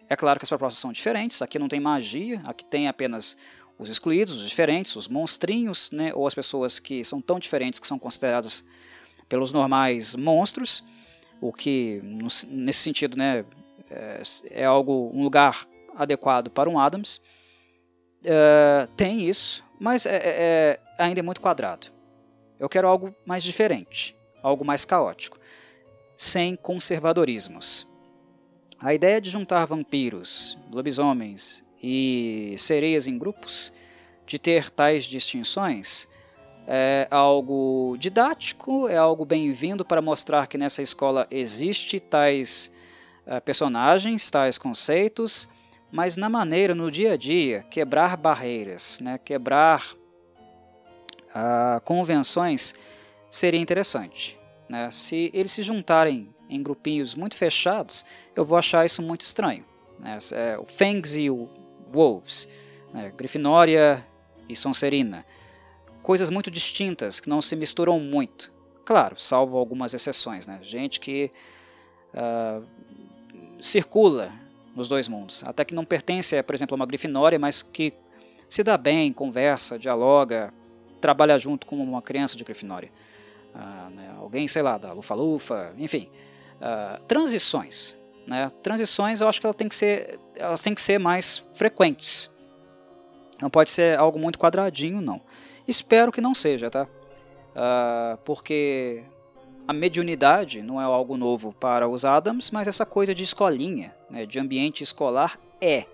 É claro que as propostas são diferentes, aqui não tem magia, aqui tem apenas os excluídos, os diferentes, os monstrinhos, né? ou as pessoas que são tão diferentes que são consideradas pelos normais monstros, o que nesse sentido né, é, é algo um lugar adequado para um Adams. Uh, tem isso, mas é, é, é, ainda é muito quadrado. Eu quero algo mais diferente, algo mais caótico, sem conservadorismos. A ideia de juntar vampiros, lobisomens e sereias em grupos, de ter tais distinções, é algo didático, é algo bem-vindo para mostrar que nessa escola existe tais uh, personagens, tais conceitos, mas na maneira, no dia a dia, quebrar barreiras, né, quebrar uh, convenções seria interessante. Né? Se eles se juntarem em grupinhos muito fechados, eu vou achar isso muito estranho. Né? É, o Fangs e o Wolves, né? Grifinória e Sonserina. Coisas muito distintas, que não se misturam muito. Claro, salvo algumas exceções. Né? Gente que uh, circula nos dois mundos. Até que não pertence, por exemplo, a uma Grifinória, mas que se dá bem, conversa, dialoga, trabalha junto com uma criança de Grifinória. Uh, né? Alguém, sei lá, da Lufa-Lufa, enfim. Uh, transições. Né? Transições eu acho que, ela tem que ser, elas têm que ser mais frequentes. Não pode ser algo muito quadradinho, não. Espero que não seja, tá? Uh, porque a mediunidade não é algo novo para os Adams, mas essa coisa de escolinha, né, de ambiente escolar é.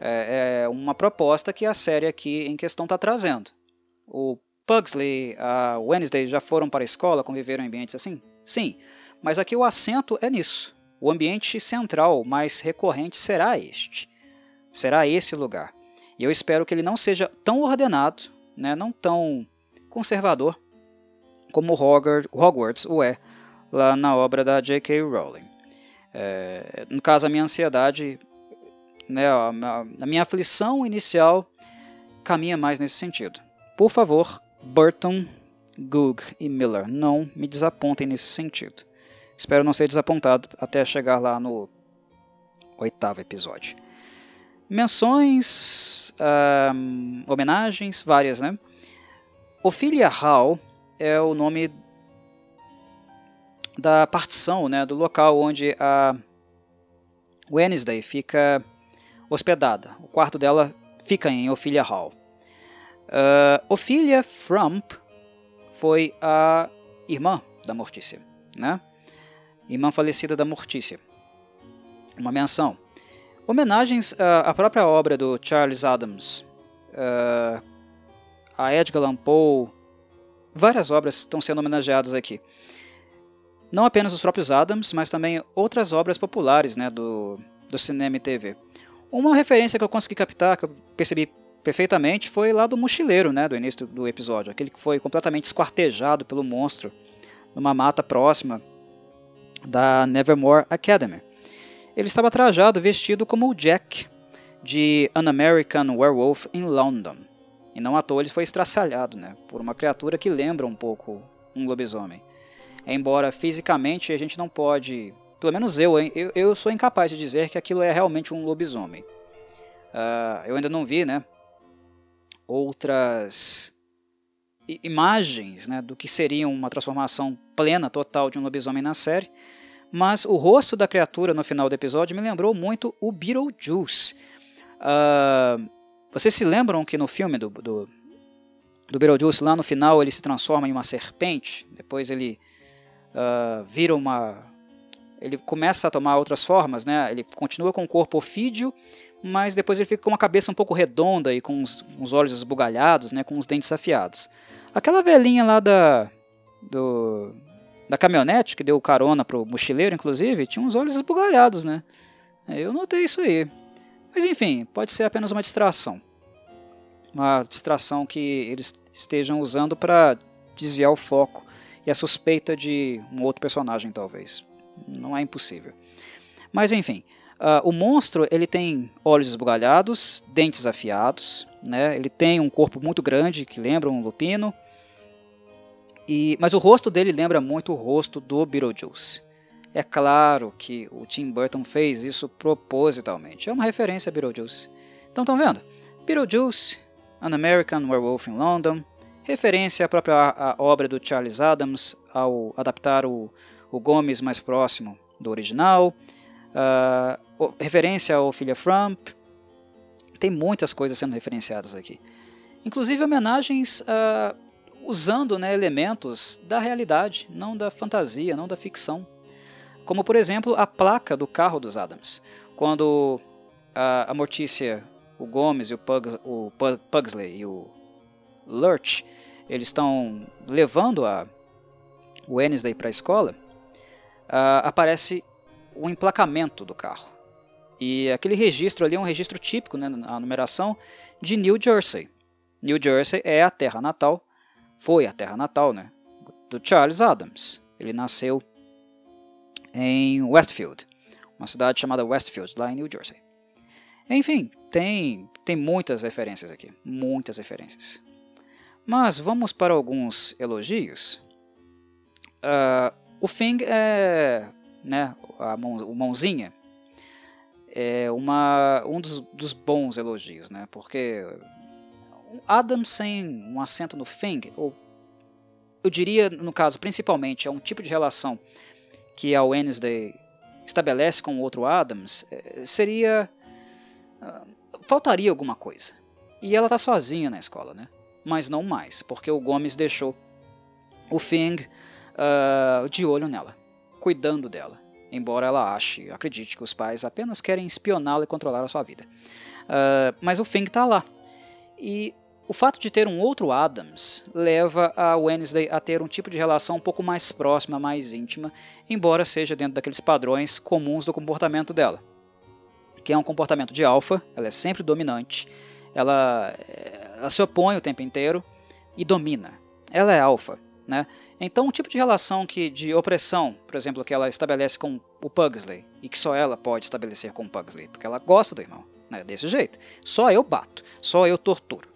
é. é. uma proposta que a série aqui em questão está trazendo. O Pugsley, a Wednesday já foram para a escola, conviveram em ambientes assim? Sim, mas aqui o acento é nisso. O ambiente central mais recorrente será este. Será esse lugar. E eu espero que ele não seja tão ordenado, né, não tão conservador, como Hogwarts o é lá na obra da J.K. Rowling. É, no caso, a minha ansiedade, né, a minha aflição inicial caminha mais nesse sentido. Por favor, Burton, Goog e Miller, não me desapontem nesse sentido. Espero não ser desapontado até chegar lá no oitavo episódio. Menções, homenagens, várias, né? Ophelia Hall é o nome da partição, né, do local onde a Wednesday fica hospedada. O quarto dela fica em Ophelia Hall. Uh, Ophelia Frump foi a irmã da Mortícia, né? Irmã falecida da Mortícia. Uma menção. Homenagens à própria obra do Charles Adams, uh, a Edgar Allan Poe, Várias obras estão sendo homenageadas aqui. Não apenas os próprios Adams, mas também outras obras populares né, do, do cinema e TV. Uma referência que eu consegui captar, que eu percebi perfeitamente, foi lá do mochileiro, né, do início do episódio, aquele que foi completamente esquartejado pelo monstro numa mata próxima da Nevermore Academy. Ele estava trajado, vestido como o Jack de An American Werewolf in London. E não à toa ele foi estraçalhado né, por uma criatura que lembra um pouco um lobisomem. Embora fisicamente a gente não pode, pelo menos eu, eu, eu sou incapaz de dizer que aquilo é realmente um lobisomem. Uh, eu ainda não vi né, outras imagens né, do que seria uma transformação plena, total de um lobisomem na série, mas o rosto da criatura no final do episódio me lembrou muito o Beetlejuice. Uh, vocês se lembram que no filme do, do, do Beetlejuice, lá no final, ele se transforma em uma serpente, depois ele uh, vira uma. Ele começa a tomar outras formas, né? Ele continua com o corpo ofídio, mas depois ele fica com uma cabeça um pouco redonda e com os, uns olhos esbugalhados, né? Com os dentes afiados. Aquela velhinha lá da. Do, da caminhonete que deu carona pro mochileiro, inclusive, tinha uns olhos esbugalhados, né? Eu notei isso aí. Mas enfim, pode ser apenas uma distração. Uma distração que eles estejam usando para desviar o foco e a suspeita de um outro personagem, talvez. Não é impossível. Mas enfim, uh, o monstro ele tem olhos esbugalhados, dentes afiados, né? ele tem um corpo muito grande que lembra um lupino, e, mas o rosto dele lembra muito o rosto do Beetlejuice. É claro que o Tim Burton fez isso propositalmente. É uma referência a Beetlejuice. Então estão vendo? Beetlejuice, An American Werewolf in London, referência à própria obra do Charles Adams ao adaptar o, o Gomes mais próximo do original, uh, referência ao Filha Frump. Tem muitas coisas sendo referenciadas aqui. Inclusive homenagens uh, usando né, elementos da realidade, não da fantasia, não da ficção. Como, por exemplo, a placa do carro dos Adams. Quando a, a Mortícia, o Gomes, o, Pugs, o Pugsley e o Lurch eles estão levando a Wednesday para a escola, uh, aparece o emplacamento do carro. E aquele registro ali é um registro típico, né, a numeração de New Jersey. New Jersey é a terra natal foi a terra natal né, do Charles Adams. Ele nasceu em Westfield, uma cidade chamada Westfield, lá em New Jersey. Enfim, tem, tem muitas referências aqui, muitas referências. Mas vamos para alguns elogios. Uh, o Fing é, né, a mão, o mãozinha, é uma, um dos, dos bons elogios, né, porque Adam sem um acento no Feng, ou eu diria, no caso, principalmente, é um tipo de relação que a Wednesday estabelece com o outro Adams, eh, seria. Uh, faltaria alguma coisa. E ela está sozinha na escola, né? Mas não mais, porque o Gomes deixou o Feng uh, de olho nela, cuidando dela. Embora ela ache, acredite que os pais apenas querem espioná-la e controlar a sua vida. Uh, mas o Feng está lá. E o fato de ter um outro Adams leva a Wednesday a ter um tipo de relação um pouco mais próxima, mais íntima, embora seja dentro daqueles padrões comuns do comportamento dela. Que é um comportamento de alfa, ela é sempre dominante, ela, ela se opõe o tempo inteiro e domina. Ela é alfa, né? Então, o tipo de relação que de opressão, por exemplo, que ela estabelece com o Pugsley e que só ela pode estabelecer com o Pugsley, porque ela gosta do irmão, né? Desse jeito. Só eu bato, só eu torturo.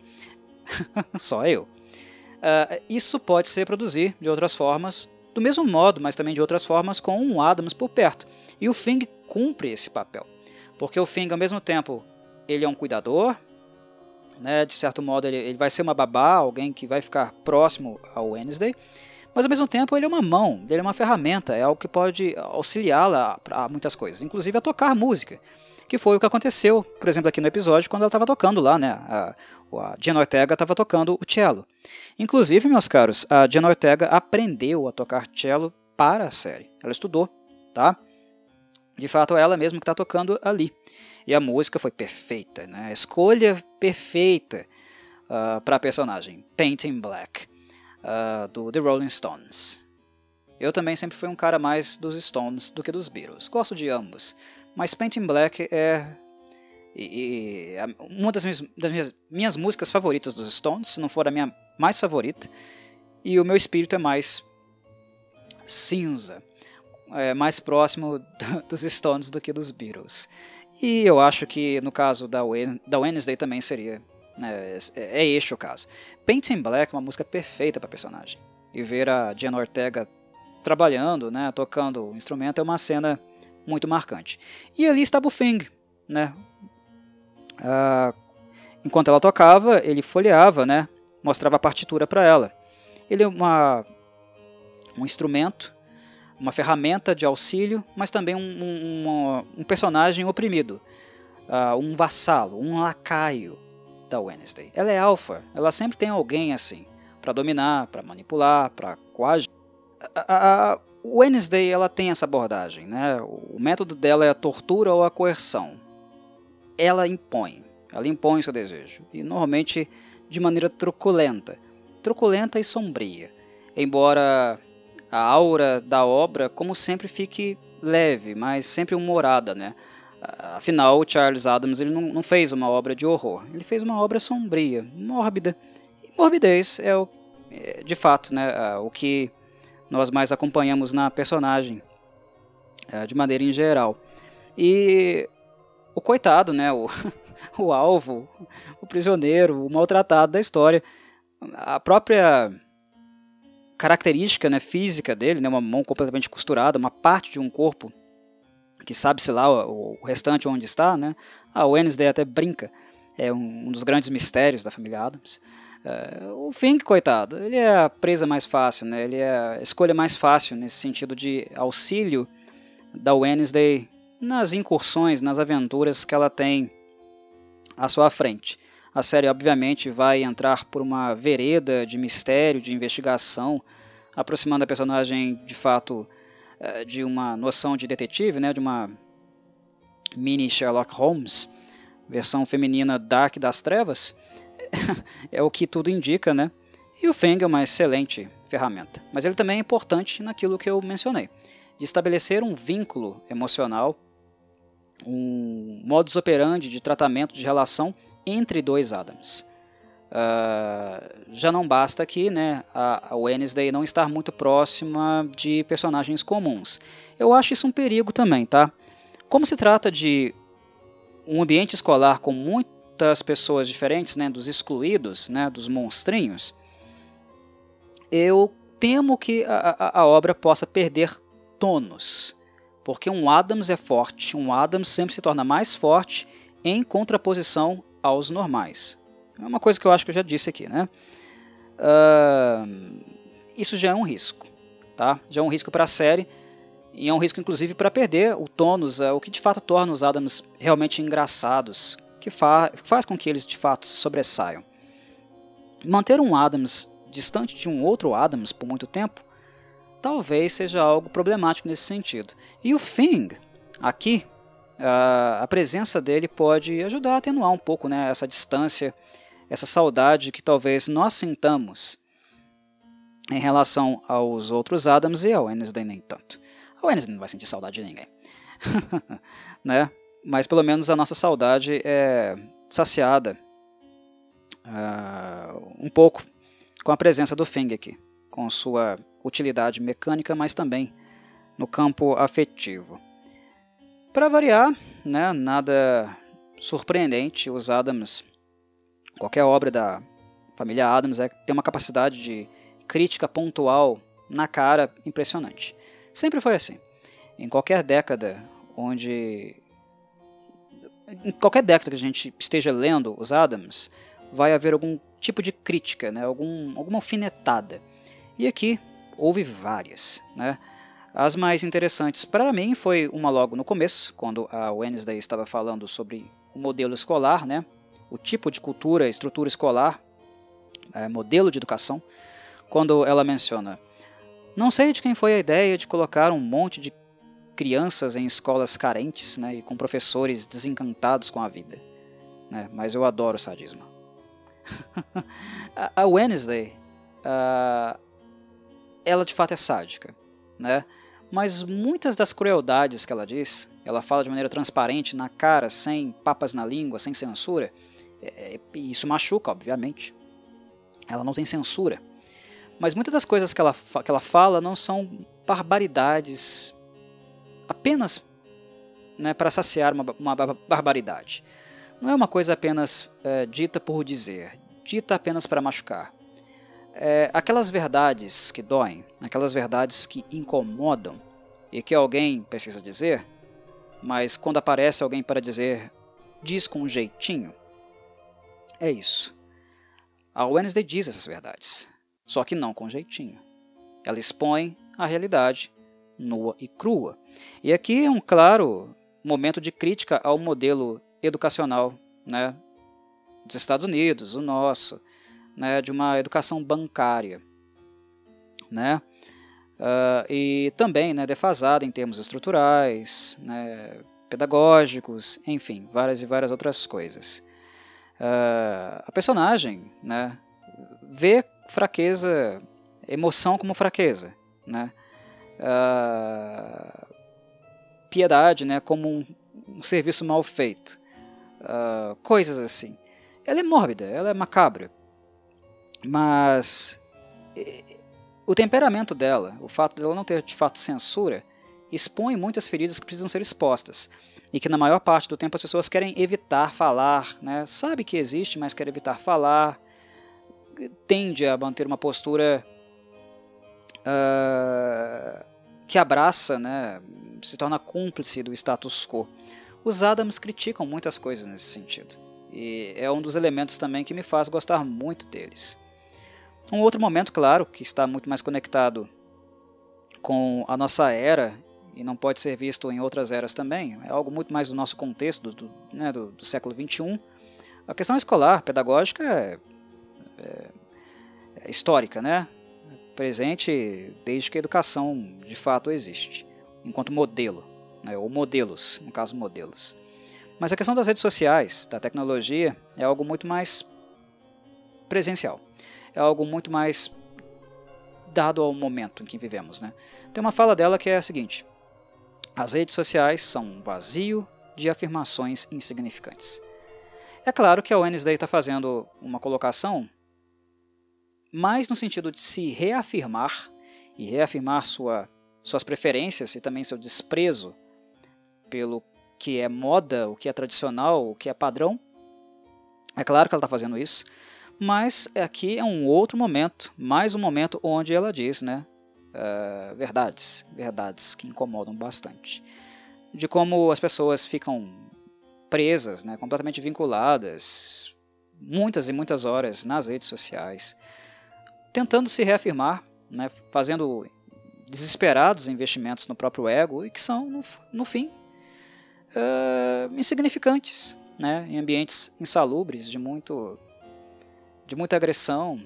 Só eu. Uh, isso pode se reproduzir de outras formas, do mesmo modo, mas também de outras formas, com um Adams por perto. E o Fing cumpre esse papel. Porque o Fing, ao mesmo tempo, ele é um cuidador, né, de certo modo ele, ele vai ser uma babá, alguém que vai ficar próximo ao Wednesday, mas ao mesmo tempo ele é uma mão, ele é uma ferramenta, é algo que pode auxiliá-la a muitas coisas, inclusive a tocar música que foi o que aconteceu, por exemplo, aqui no episódio, quando ela estava tocando lá, né? A, a Ortega estava tocando o cello. Inclusive, meus caros, a Diana Ortega aprendeu a tocar cello para a série. Ela estudou, tá? De fato, é ela mesma que está tocando ali. E a música foi perfeita, né? A escolha perfeita uh, ah, para a personagem, Painting Black, uh, do The Rolling Stones. Eu também sempre fui um cara mais dos Stones do que dos Beatles. Gosto de ambos, mas Painting Black é e, e, uma das minhas, das minhas, minhas, músicas favoritas dos Stones, se não for a minha mais favorita. E o meu espírito é mais cinza, é mais próximo dos Stones do que dos Beatles. E eu acho que no caso da, da Wednesday também seria. Né, é, é este o caso. Painting Black é uma música perfeita para personagem. E ver a Diana Ortega trabalhando, né, tocando o instrumento é uma cena muito marcante. E ali estava o Fing, né? Ah, enquanto ela tocava, ele folheava, né? Mostrava a partitura para ela. Ele é uma, um instrumento, uma ferramenta de auxílio, mas também um, um, um personagem oprimido, uh, um vassalo, um lacaio da Wednesday. Ela é alfa, ela sempre tem alguém assim para dominar, para manipular, para coagir. A, Wednesday ela tem essa abordagem, né? O método dela é a tortura ou a coerção. Ela impõe, ela impõe seu desejo e normalmente de maneira truculenta, truculenta e sombria. Embora a aura da obra, como sempre, fique leve, mas sempre humorada, né? Afinal, Charles Adams ele não, não fez uma obra de horror, ele fez uma obra sombria, mórbida. E morbidez é, o, é de fato, né, o que nós mais acompanhamos na personagem, é, de maneira em geral. E o coitado, né, o, o alvo, o prisioneiro, o maltratado da história, a própria característica né, física dele, né, uma mão completamente costurada, uma parte de um corpo que sabe-se lá o, o, restante onde está, né? A Wednesday até brinca, é um, um dos grandes mistérios da família Adams. É, o Fink, coitado, ele é a presa mais fácil, né? Ele é a escolha mais fácil nesse sentido de auxílio da Wednesday nas incursões, nas aventuras que ela tem à sua frente. A série, obviamente, vai entrar por uma vereda de mistério, de investigação, aproximando a personagem de fato de uma noção de detetive, né, de uma mini Sherlock Holmes, versão feminina Dark das Trevas, é o que tudo indica, né? E o Feng é uma excelente ferramenta. Mas ele também é importante naquilo que eu mencionei, de estabelecer um vínculo emocional, um modus operandi de tratamento de relação entre dois Adams. Uh, já não basta aqui né, a, a Wednesday não estar muito próxima de personagens comuns. Eu acho isso um perigo também, tá? Como se trata de um ambiente escolar com muitas pessoas diferentes, né, dos excluídos, né, dos monstrinhos, eu temo que a, a, a obra possa perder tônus. Porque um Adams é forte, um Adams sempre se torna mais forte em contraposição aos normais. É uma coisa que eu acho que eu já disse aqui, né? Uh, isso já é um risco, tá? Já é um risco para a série e é um risco inclusive para perder o tônus, é, o que de fato torna os Adams realmente engraçados, que fa faz com que eles de fato sobressaiam. Manter um Adams distante de um outro Adams por muito tempo talvez seja algo problemático nesse sentido. E o Thing, aqui, a presença dele pode ajudar a atenuar um pouco né, essa distância essa saudade que talvez nós sintamos em relação aos outros Adams e ao Wednesday nem tanto. A Wednesday não vai sentir saudade de ninguém. né? Mas pelo menos a nossa saudade é saciada uh, um pouco com a presença do Fing aqui, com sua utilidade mecânica, mas também no campo afetivo. Para variar, né, nada surpreendente, os Adams Qualquer obra da família Adams é, tem uma capacidade de crítica pontual na cara impressionante. Sempre foi assim. Em qualquer década onde. Em qualquer década que a gente esteja lendo os Adams, vai haver algum tipo de crítica, né? algum, alguma alfinetada. E aqui houve várias. Né? As mais interessantes para mim foi uma logo no começo, quando a Wednesday estava falando sobre o modelo escolar, né? O tipo de cultura, estrutura escolar, é, modelo de educação, quando ela menciona: Não sei de quem foi a ideia de colocar um monte de crianças em escolas carentes né, e com professores desencantados com a vida. Né, mas eu adoro sadismo. a Wednesday, ela de fato é sádica, né? mas muitas das crueldades que ela diz, ela fala de maneira transparente, na cara, sem papas na língua, sem censura, é, é isso machuca, obviamente. Ela não tem censura. Mas muitas das coisas que ela, que ela fala não são barbaridades apenas né, para saciar uma, uma, barbaridade. Não é uma coisa apenas é, dita por dizer, dita apenas para machucar. É, aquelas verdades que doem, aquelas verdades que incomodam e que alguém precisa dizer, mas quando aparece alguém para dizer, diz com um jeitinho, é isso. A Wednesday diz essas verdades, só que não com jeitinho. Ela expõe a realidade nua e crua. E aqui é um claro momento de crítica ao modelo educacional né, dos Estados Unidos, o nosso, né, de uma educação bancária. Né, uh, e também né, defasada em termos estruturais, né, pedagógicos, enfim, várias e várias outras coisas uh, a personagem né, vê fraqueza, emoção como fraqueza, né? Uh, piedade né, como um, um serviço mal feito, uh, coisas assim. Ela é mórbida, ela é macabra, mas o temperamento dela, o fato dela não ter de fato censura, expõe muitas feridas que precisam ser expostas e que na maior parte do tempo as pessoas querem evitar falar, né? sabe que existe, mas quer evitar falar, tende a manter uma postura uh, que abraça, né? se torna cúmplice do status quo. Os Adams criticam muitas coisas nesse sentido, e é um dos elementos também que me faz gostar muito deles. Um outro momento, claro, que está muito mais conectado com a nossa era e não pode ser visto em outras eras também, é algo muito mais do nosso contexto, do, né, do, do século XXI. A questão escolar, pedagógica, é, é, é histórica, né? presente desde que a educação de fato existe, enquanto modelo, né, ou modelos, no caso modelos. Mas a questão das redes sociais, da tecnologia, é algo muito mais presencial, é algo muito mais dado ao momento em que vivemos. Né? Tem uma fala dela que é a seguinte: as redes sociais são um vazio de afirmações insignificantes. É claro que a Wednesday está fazendo uma colocação mais no sentido de se reafirmar e reafirmar sua, suas preferências e também seu desprezo pelo que é moda, o que é tradicional, o que é padrão. É claro que ela está fazendo isso, mas aqui é um outro momento, mais um momento onde ela diz, né, uh, verdades, verdades que incomodam bastante. De como as pessoas ficam presas, né, completamente vinculadas, muitas e muitas horas nas redes sociais, tentando se reafirmar, né, fazendo desesperados investimentos no próprio ego e que são, no, no fim, uh, insignificantes, né, em ambientes insalubres, de, muito, de muita agressão,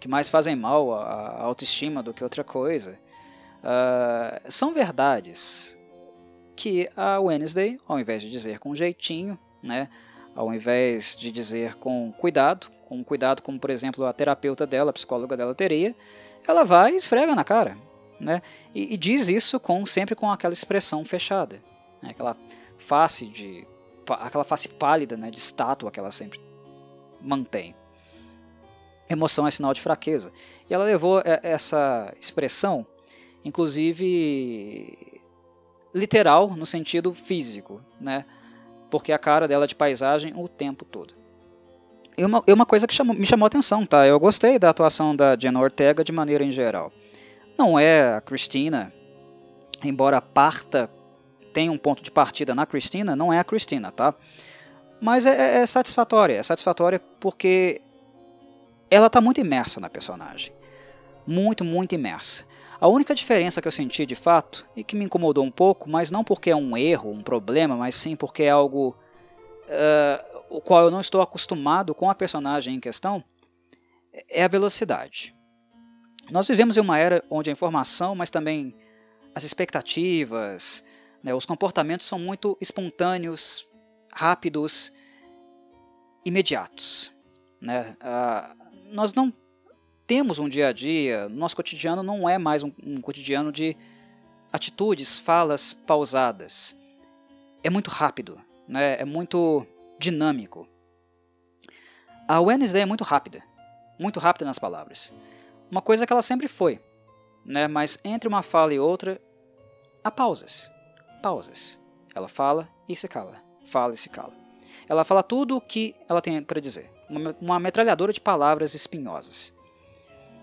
que mais fazem mal à autoestima do que outra coisa. Uh, são verdades que a Wednesday, ao invés de dizer com jeitinho, né, ao invés de dizer com cuidado, com cuidado como por exemplo a terapeuta dela, a psicóloga dela teria, ela vai e esfrega na cara, né, e, e diz isso com sempre com aquela expressão fechada, né, aquela face de aquela face pálida, né, de estátua que ela sempre mantém. Emoção é sinal de fraqueza. E ela levou é, essa expressão, inclusive literal, no sentido físico, né? Porque a cara dela é de paisagem o tempo todo. E uma, e uma coisa que chamou, me chamou a atenção, tá? Eu gostei da atuação da Jenna Ortega de maneira em geral. Não é a Cristina, embora parta tenha um ponto de partida na Cristina, não é a Cristina, tá? Mas é, é satisfatória, é satisfatória porque ela está muito imersa na personagem. Muito, muito imersa. A única diferença que eu senti de fato, e que me incomodou um pouco, mas não porque é um erro, um problema, mas sim porque é algo uh, o qual eu não estou acostumado com a personagem em questão, é a velocidade. Nós vivemos em uma era onde a informação, mas também as expectativas, né, os comportamentos são muito espontâneos, rápidos, imediatos. Né? Nós não temos um dia a dia, nosso cotidiano não é mais um, um cotidiano de atitudes, falas pausadas. É muito rápido, né? é muito dinâmico. A Wednesday é muito rápida, muito rápida nas palavras. Uma coisa que ela sempre foi, né? mas entre uma fala e outra, há pausas. Pausas. Ela fala e se cala, fala e se cala. Ela fala tudo o que ela tem para dizer uma, uma metralhadora de palavras espinhosas.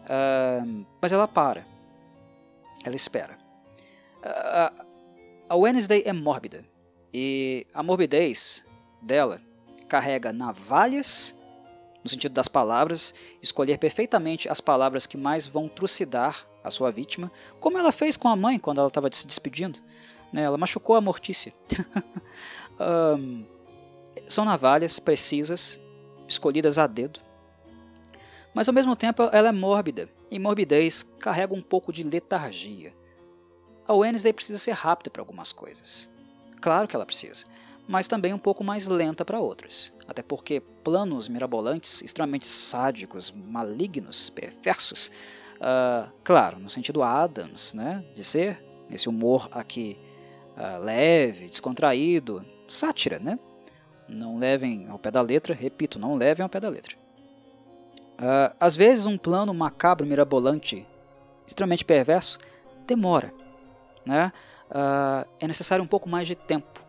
Uh, mas ela para. Ela espera. Uh, a Wednesday é mórbida. E a morbidez dela carrega navalhas, no sentido das palavras, escolher perfeitamente as palavras que mais vão trucidar a sua vítima, como ela fez com a mãe quando ela estava se despedindo. Né? Ela machucou a Mortícia. um, são navalhas precisas escolhidas a dedo. Mas ao mesmo tempo ela é mórbida, e morbidez carrega um pouco de letargia. A Wednesday precisa ser rápida para algumas coisas. Claro que ela precisa, mas também um pouco mais lenta para outras. Até porque planos mirabolantes, extremamente sádicos, malignos, perversos, uh, claro, no sentido Adams, né, de ser esse humor aqui uh, leve, descontraído, sátira, né? Não levem ao pé da letra, repito, não levem ao pé da letra. Uh, às vezes um plano macabro mirabolante extremamente perverso, demora. Né? Uh, é necessário um pouco mais de tempo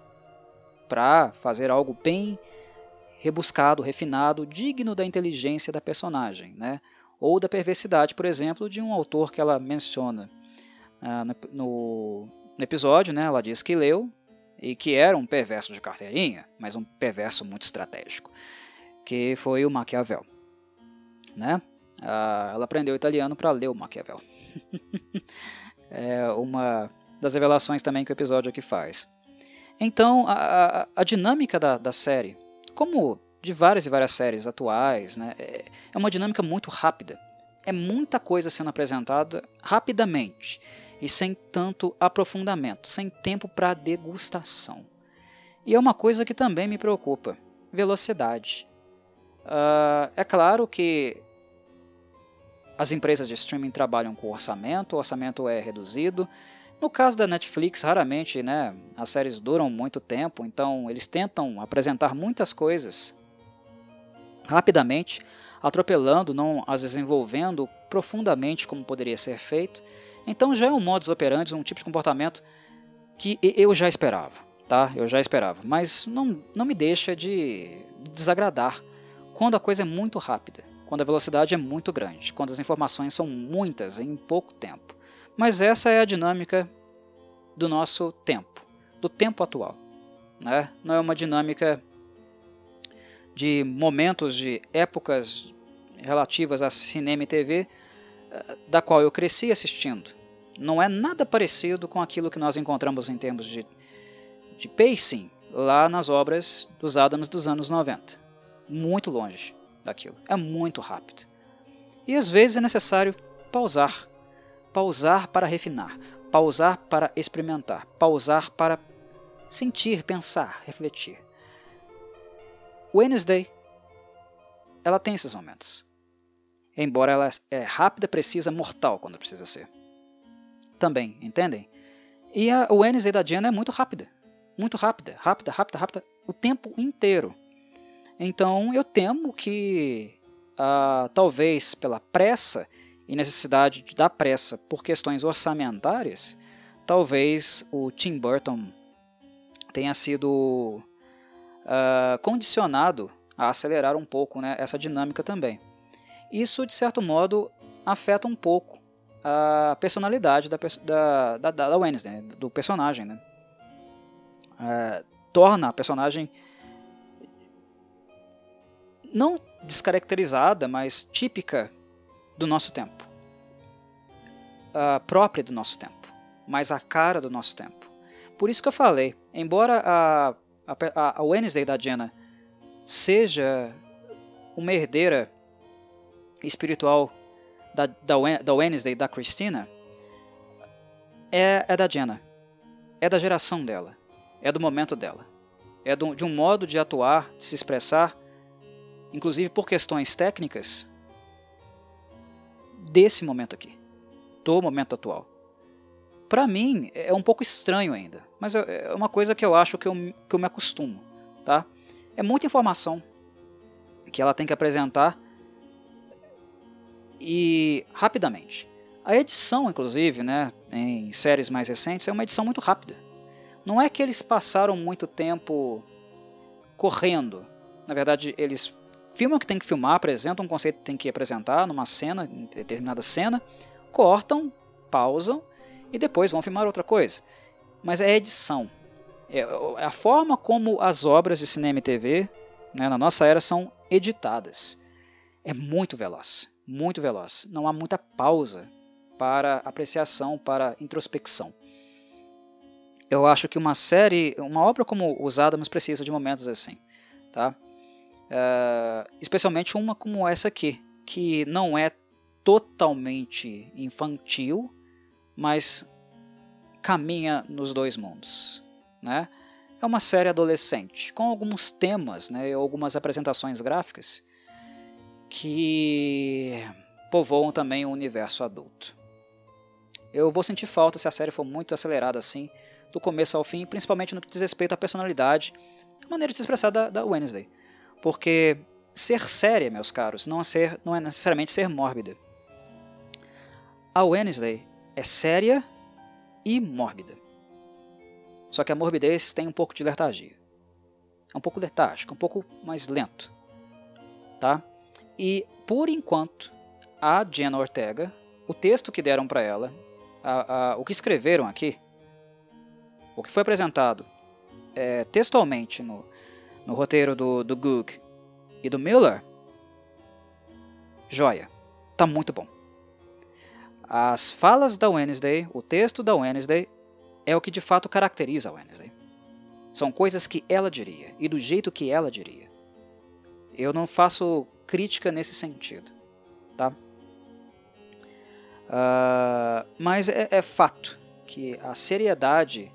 para fazer algo bem rebuscado, refinado, digno da inteligência da personagem, né? ou da perversidade, por exemplo, de um autor que ela menciona uh, no, no, episódio. Né? Ela diz que leu e que era um perverso de carteirinha, mas um perverso muito estratégico, que foi o Maquiavel. Né? Uh, ela aprendeu italiano para ler o Maquiavel. é uma das revelações também que o episódio aqui faz. Então, a, a, a dinâmica da, da série, como de várias e várias séries atuais, né, é, é uma dinâmica muito rápida. É muita coisa sendo apresentada rapidamente e sem tanto aprofundamento, sem tempo para degustação. E é uma coisa que também me preocupa: velocidade. Uh, é claro que as empresas de streaming trabalham com orçamento, o orçamento é reduzido. No caso da Netflix, raramente né, as séries duram muito tempo, então eles tentam apresentar muitas coisas rapidamente, atropelando, não as desenvolvendo profundamente como poderia ser feito. Então já é um modus operandi, um tipo de comportamento que eu já esperava, tá? Eu já esperava, mas não, não me deixa de desagradar quando a coisa é muito rápida quando a velocidade é muito grande, quando as informações são muitas em pouco tempo. Mas essa é a dinâmica do nosso tempo, do tempo atual. Né? Não é uma dinâmica de momentos, de épocas relativas a cinema e TV, eh, da qual eu cresci assistindo. Não é nada parecido com aquilo que nós encontramos em termos de, de pacing lá nas obras dos Adams dos anos 90. Muito longe daquilo. É muito rápido. E às vezes é necessário pausar. Pausar para refinar, pausar para experimentar, pausar para sentir, pensar, refletir. Wednesday, ela tem esses momentos. Embora ela é rápida, precisa, mortal quando precisa ser. Também, entendem? E a Wednesday da Diana é muito rápida. Muito rápida, rápida, rápida, rápida, o tempo inteiro. Então eu temo que, ah, talvez pela pressa e necessidade da pressa por questões orçamentárias, talvez o Tim Burton tenha sido ah, condicionado a acelerar um pouco né, essa dinâmica também. Isso, de certo modo, afeta um pouco a personalidade da, da, da, da Wednesday, né, do personagem. Né? É, torna a personagem não descaracterizada, mas típica do nosso tempo. Uh, própria do nosso tempo, mas a cara do nosso tempo. Por isso que eu falei, embora a, a, a Wednesday da Jenna seja uma herdeira espiritual da, da, da Wednesday da Christina, é, é da Jenna. É da geração dela. É do momento dela. É do, de um modo de atuar, de se expressar inclusive por questões técnicas, desse momento aqui, do momento atual. Para mim é um pouco estranho ainda, mas é, é uma coisa que eu acho que eu, que eu me acostumo, tá? É muita informação que ela tem que apresentar e rapidamente. A edição, inclusive, né, em séries mais recentes, é uma edição muito rápida. Não é que eles passaram muito tempo correndo. Na verdade, eles filmam o que tem que filmar, apresentam um conceito que tem que apresentar numa cena, em determinada cena, cortam, pausam e depois vão filmar outra coisa. Mas é edição. É, é a forma como as obras de cinema e TV né, na nossa era são editadas. É muito veloz, muito veloz. Não há muita pausa para apreciação, para introspecção. Eu acho que uma série, uma obra como Os Adams precisa de momentos assim, tá? Uh, especialmente uma como essa aqui, que não é totalmente infantil, mas caminha nos dois mundos. Né? É uma série adolescente, com alguns temas né, algumas apresentações gráficas que povoam também o universo adulto. Eu vou sentir falta se a série for muito acelerada assim, do começo ao fim, principalmente no que diz respeito à personalidade, a maneira de se expressar da, da Wednesday. Porque ser séria, meus caros, não é, ser, não é necessariamente ser mórbida. A Wednesday é séria e mórbida. Só que a morbidez tem um pouco de letargia. É um pouco letárgico, um pouco mais lento. Tá? E, por enquanto, a Jenna Ortega, o texto que deram para ela, a, a, o que escreveram aqui, o que foi apresentado é, textualmente no, no roteiro do, do Goog e do Miller, joia. Tá muito bom. As falas da Wednesday, o texto da Wednesday, é o que de fato caracteriza a Wednesday. São coisas que ela diria e do jeito que ela diria. Eu não faço crítica nesse sentido, tá? Uh, mas é, é fato que a seriedade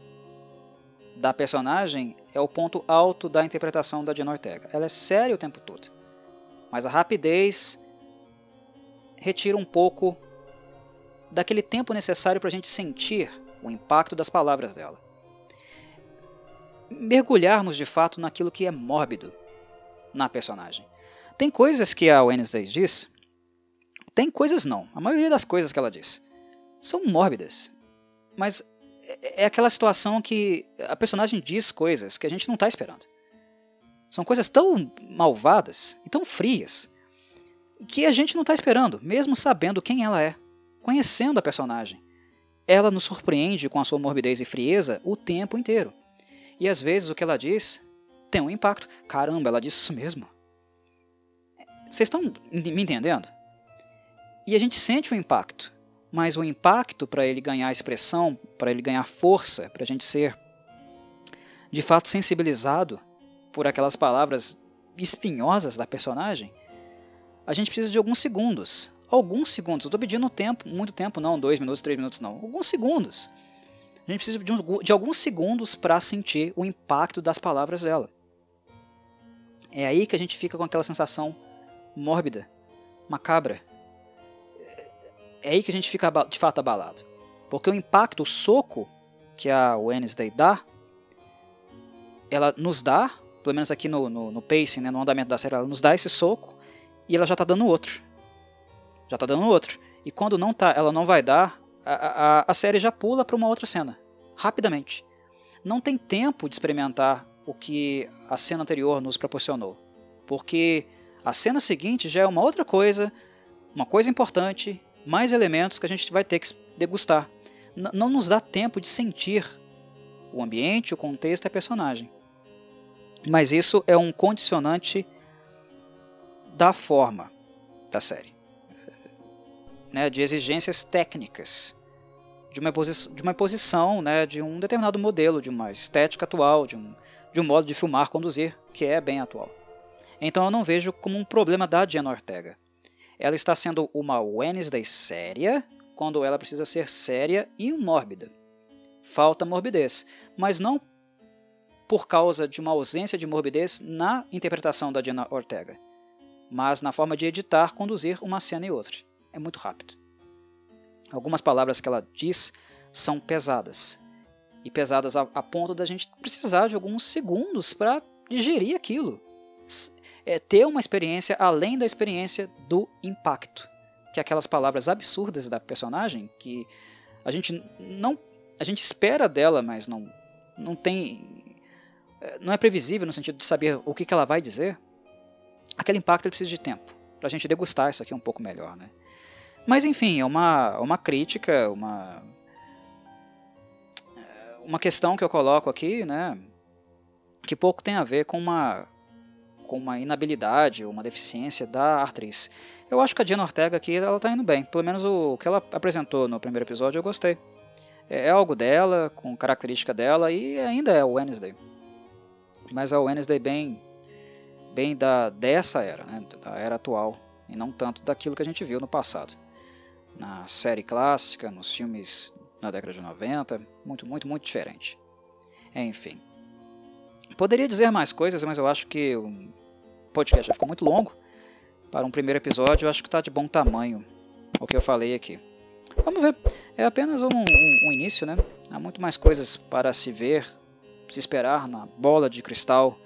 da personagem é o ponto alto da interpretação da Jenna Ortega. Ela é séria o tempo todo, mas a rapidez retira um pouco daquele tempo necessário para a gente sentir o impacto das palavras dela. Mergulharmos de fato naquilo que é mórbido na personagem. Tem coisas que a Wednesday diz, tem coisas não. A maioria das coisas que ela diz são mórbidas, mas é, é aquela situação que a personagem diz coisas que a gente não está esperando. São coisas tão malvadas e tão frias que a gente não está esperando, mesmo sabendo quem ela é, conhecendo a personagem. Ela nos surpreende com a sua morbidez e frieza o tempo inteiro. E às vezes o que ela diz tem um impacto. Caramba, ela disse isso mesmo. Vocês estão me entendendo? E a gente sente o impacto, mas o impacto para ele ganhar expressão, para ele ganhar força, para a gente ser de fato sensibilizado por aquelas palavras espinhosas da personagem, a gente precisa de alguns segundos. Alguns segundos. Estou pedindo tempo, muito tempo, não, dois minutos, três minutos, não. Alguns segundos. A gente precisa de, um, de alguns segundos para sentir o impacto das palavras dela. É aí que a gente fica com aquela sensação mórbida, macabra. É aí que a gente fica de fato abalado. Porque o impacto, o soco que a Wednesday dá, ela nos dá, pelo menos aqui no, no, no pacing, né, no andamento da série, ela nos dá esse soco e ela já está dando outro. Já está dando outro. E quando não tá, ela não vai dar, a, a, a série já pula para uma outra cena. Rapidamente. Não tem tempo de experimentar o que a cena anterior nos proporcionou. Porque a cena seguinte já é uma outra coisa, uma coisa importante, mais elementos que a gente vai ter que degustar. N não nos dá tempo de sentir o ambiente, o contexto e a personagem. Mas isso é um condicionante da forma da série, né, de exigências técnicas, de uma, de uma posição, né, de um determinado modelo, de uma estética atual, de um, de um modo de filmar, conduzir, que é bem atual. Então eu não vejo como um problema da Jenna Ortega. Ela está sendo uma Wednesday séria, quando ela precisa ser séria e mórbida. Falta morbidez, mas não por causa de uma ausência de morbidez na interpretação da Jenna Ortega mas na forma de editar, conduzir uma cena e outra. É muito rápido. Algumas palavras que ela diz são pesadas. E pesadas a, a ponto da gente precisar de alguns segundos para digerir aquilo. É ter uma experiência além da experiência do impacto. Que é aquelas palavras absurdas da personagem que a gente não. A gente espera dela, mas não, não tem. É, não é previsível no sentido de saber o que, que ela vai dizer aquele impacto precisa de tempo para a gente degustar isso aqui um pouco melhor, né? Mas enfim, é uma, uma crítica, uma uma questão que eu coloco aqui, né? Que pouco tem a ver com uma com uma inabilidade uma deficiência da atriz. Eu acho que a Diana Ortega aqui ela tá indo bem, pelo menos o que ela apresentou no primeiro episódio eu gostei. É, é algo dela, com característica dela e ainda é o Wednesday. Mas é o Wednesday bem bem da dessa era, né, da era atual, e não tanto daquilo que a gente viu no passado. Na série clássica, nos filmes na década de 90, muito, muito, muito diferente. Enfim. Poderia dizer mais coisas, mas eu acho que podcast já ficou muito longo. Para um primeiro episódio, eu acho que está de bom tamanho o que eu falei aqui. Vamos ver. É apenas um, um, um início, né? Há muito mais coisas para se ver, se esperar na bola de cristal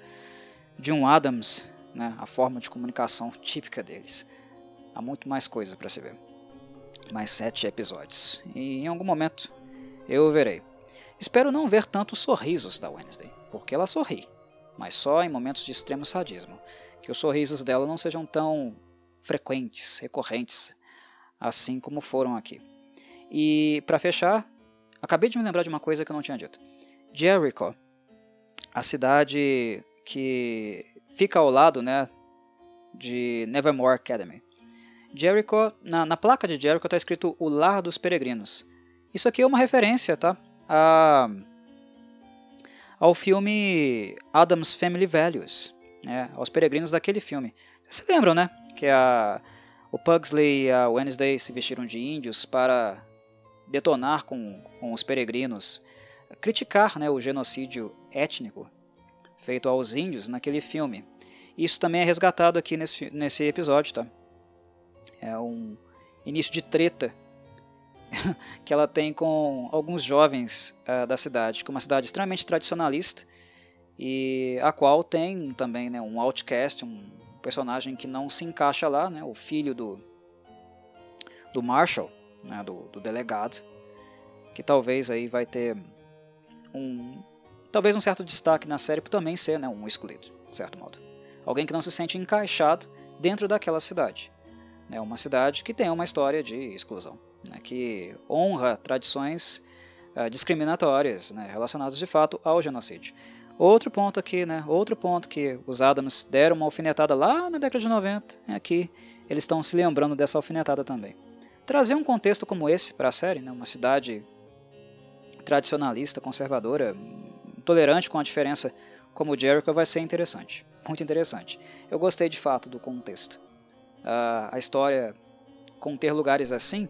de um Adams, né, a forma de comunicação típica deles. Há muito mais coisas para se ver. mais sete episódios. E em algum momento eu verei. Espero não ver tantos sorrisos da Wednesday, porque ela sorri, mas só em momentos de extremo sadismo. Que os sorrisos dela não sejam tão frequentes, recorrentes, assim como foram aqui. E para fechar, acabei de me lembrar de uma coisa que eu não tinha dito. Jericho, a cidade que fica ao lado, né, de Nevermore Academy. Jericho, na, na placa de Jericho está escrito o Lar dos Peregrinos. Isso aqui é uma referência, tá? A, ao filme Adam's Family Values, né? aos peregrinos daquele filme. Vocês se lembram, né? Que a, o Pugsley e a Wednesday se vestiram de índios para detonar com, com os peregrinos, criticar né, o genocídio étnico feito aos índios naquele filme. Isso também é resgatado aqui nesse, nesse episódio, tá? É um início de treta que ela tem com alguns jovens uh, da cidade, que é uma cidade extremamente tradicionalista e a qual tem também né, um outcast, um personagem que não se encaixa lá, né, o filho do, do Marshall, né, do, do delegado, que talvez aí vai ter um talvez um certo destaque na série por também ser né, um excluído, de certo modo. Alguém que não se sente encaixado dentro daquela cidade. Né, uma cidade que tem uma história de exclusão, né, que honra tradições uh, discriminatórias né, relacionadas de fato ao genocídio. Outro ponto aqui, né, outro ponto que os Adams deram uma alfinetada lá na década de 90, é aqui eles estão se lembrando dessa alfinetada também. Trazer um contexto como esse para a série, né, uma cidade tradicionalista, conservadora, tolerante com a diferença como Jericho vai ser interessante, muito interessante. Eu gostei de fato do contexto. Uh, a história conter lugares assim,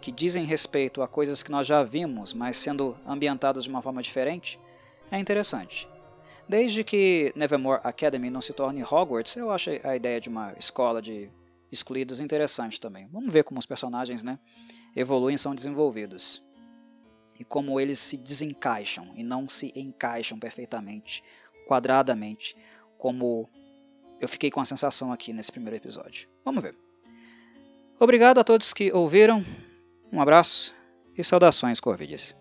que dizem respeito a coisas que nós já vimos, mas sendo ambientadas de uma forma diferente, é interessante. Desde que Nevermore Academy não se torne Hogwarts, eu acho a ideia de uma escola de excluídos interessante também. Vamos ver como os personagens né, evoluem e são desenvolvidos. E como eles se desencaixam e não se encaixam perfeitamente, quadradamente, como eu fiquei com a sensação aqui nesse primeiro episódio. Vamos ver. Obrigado a todos que ouviram. Um abraço e saudações, Corvides.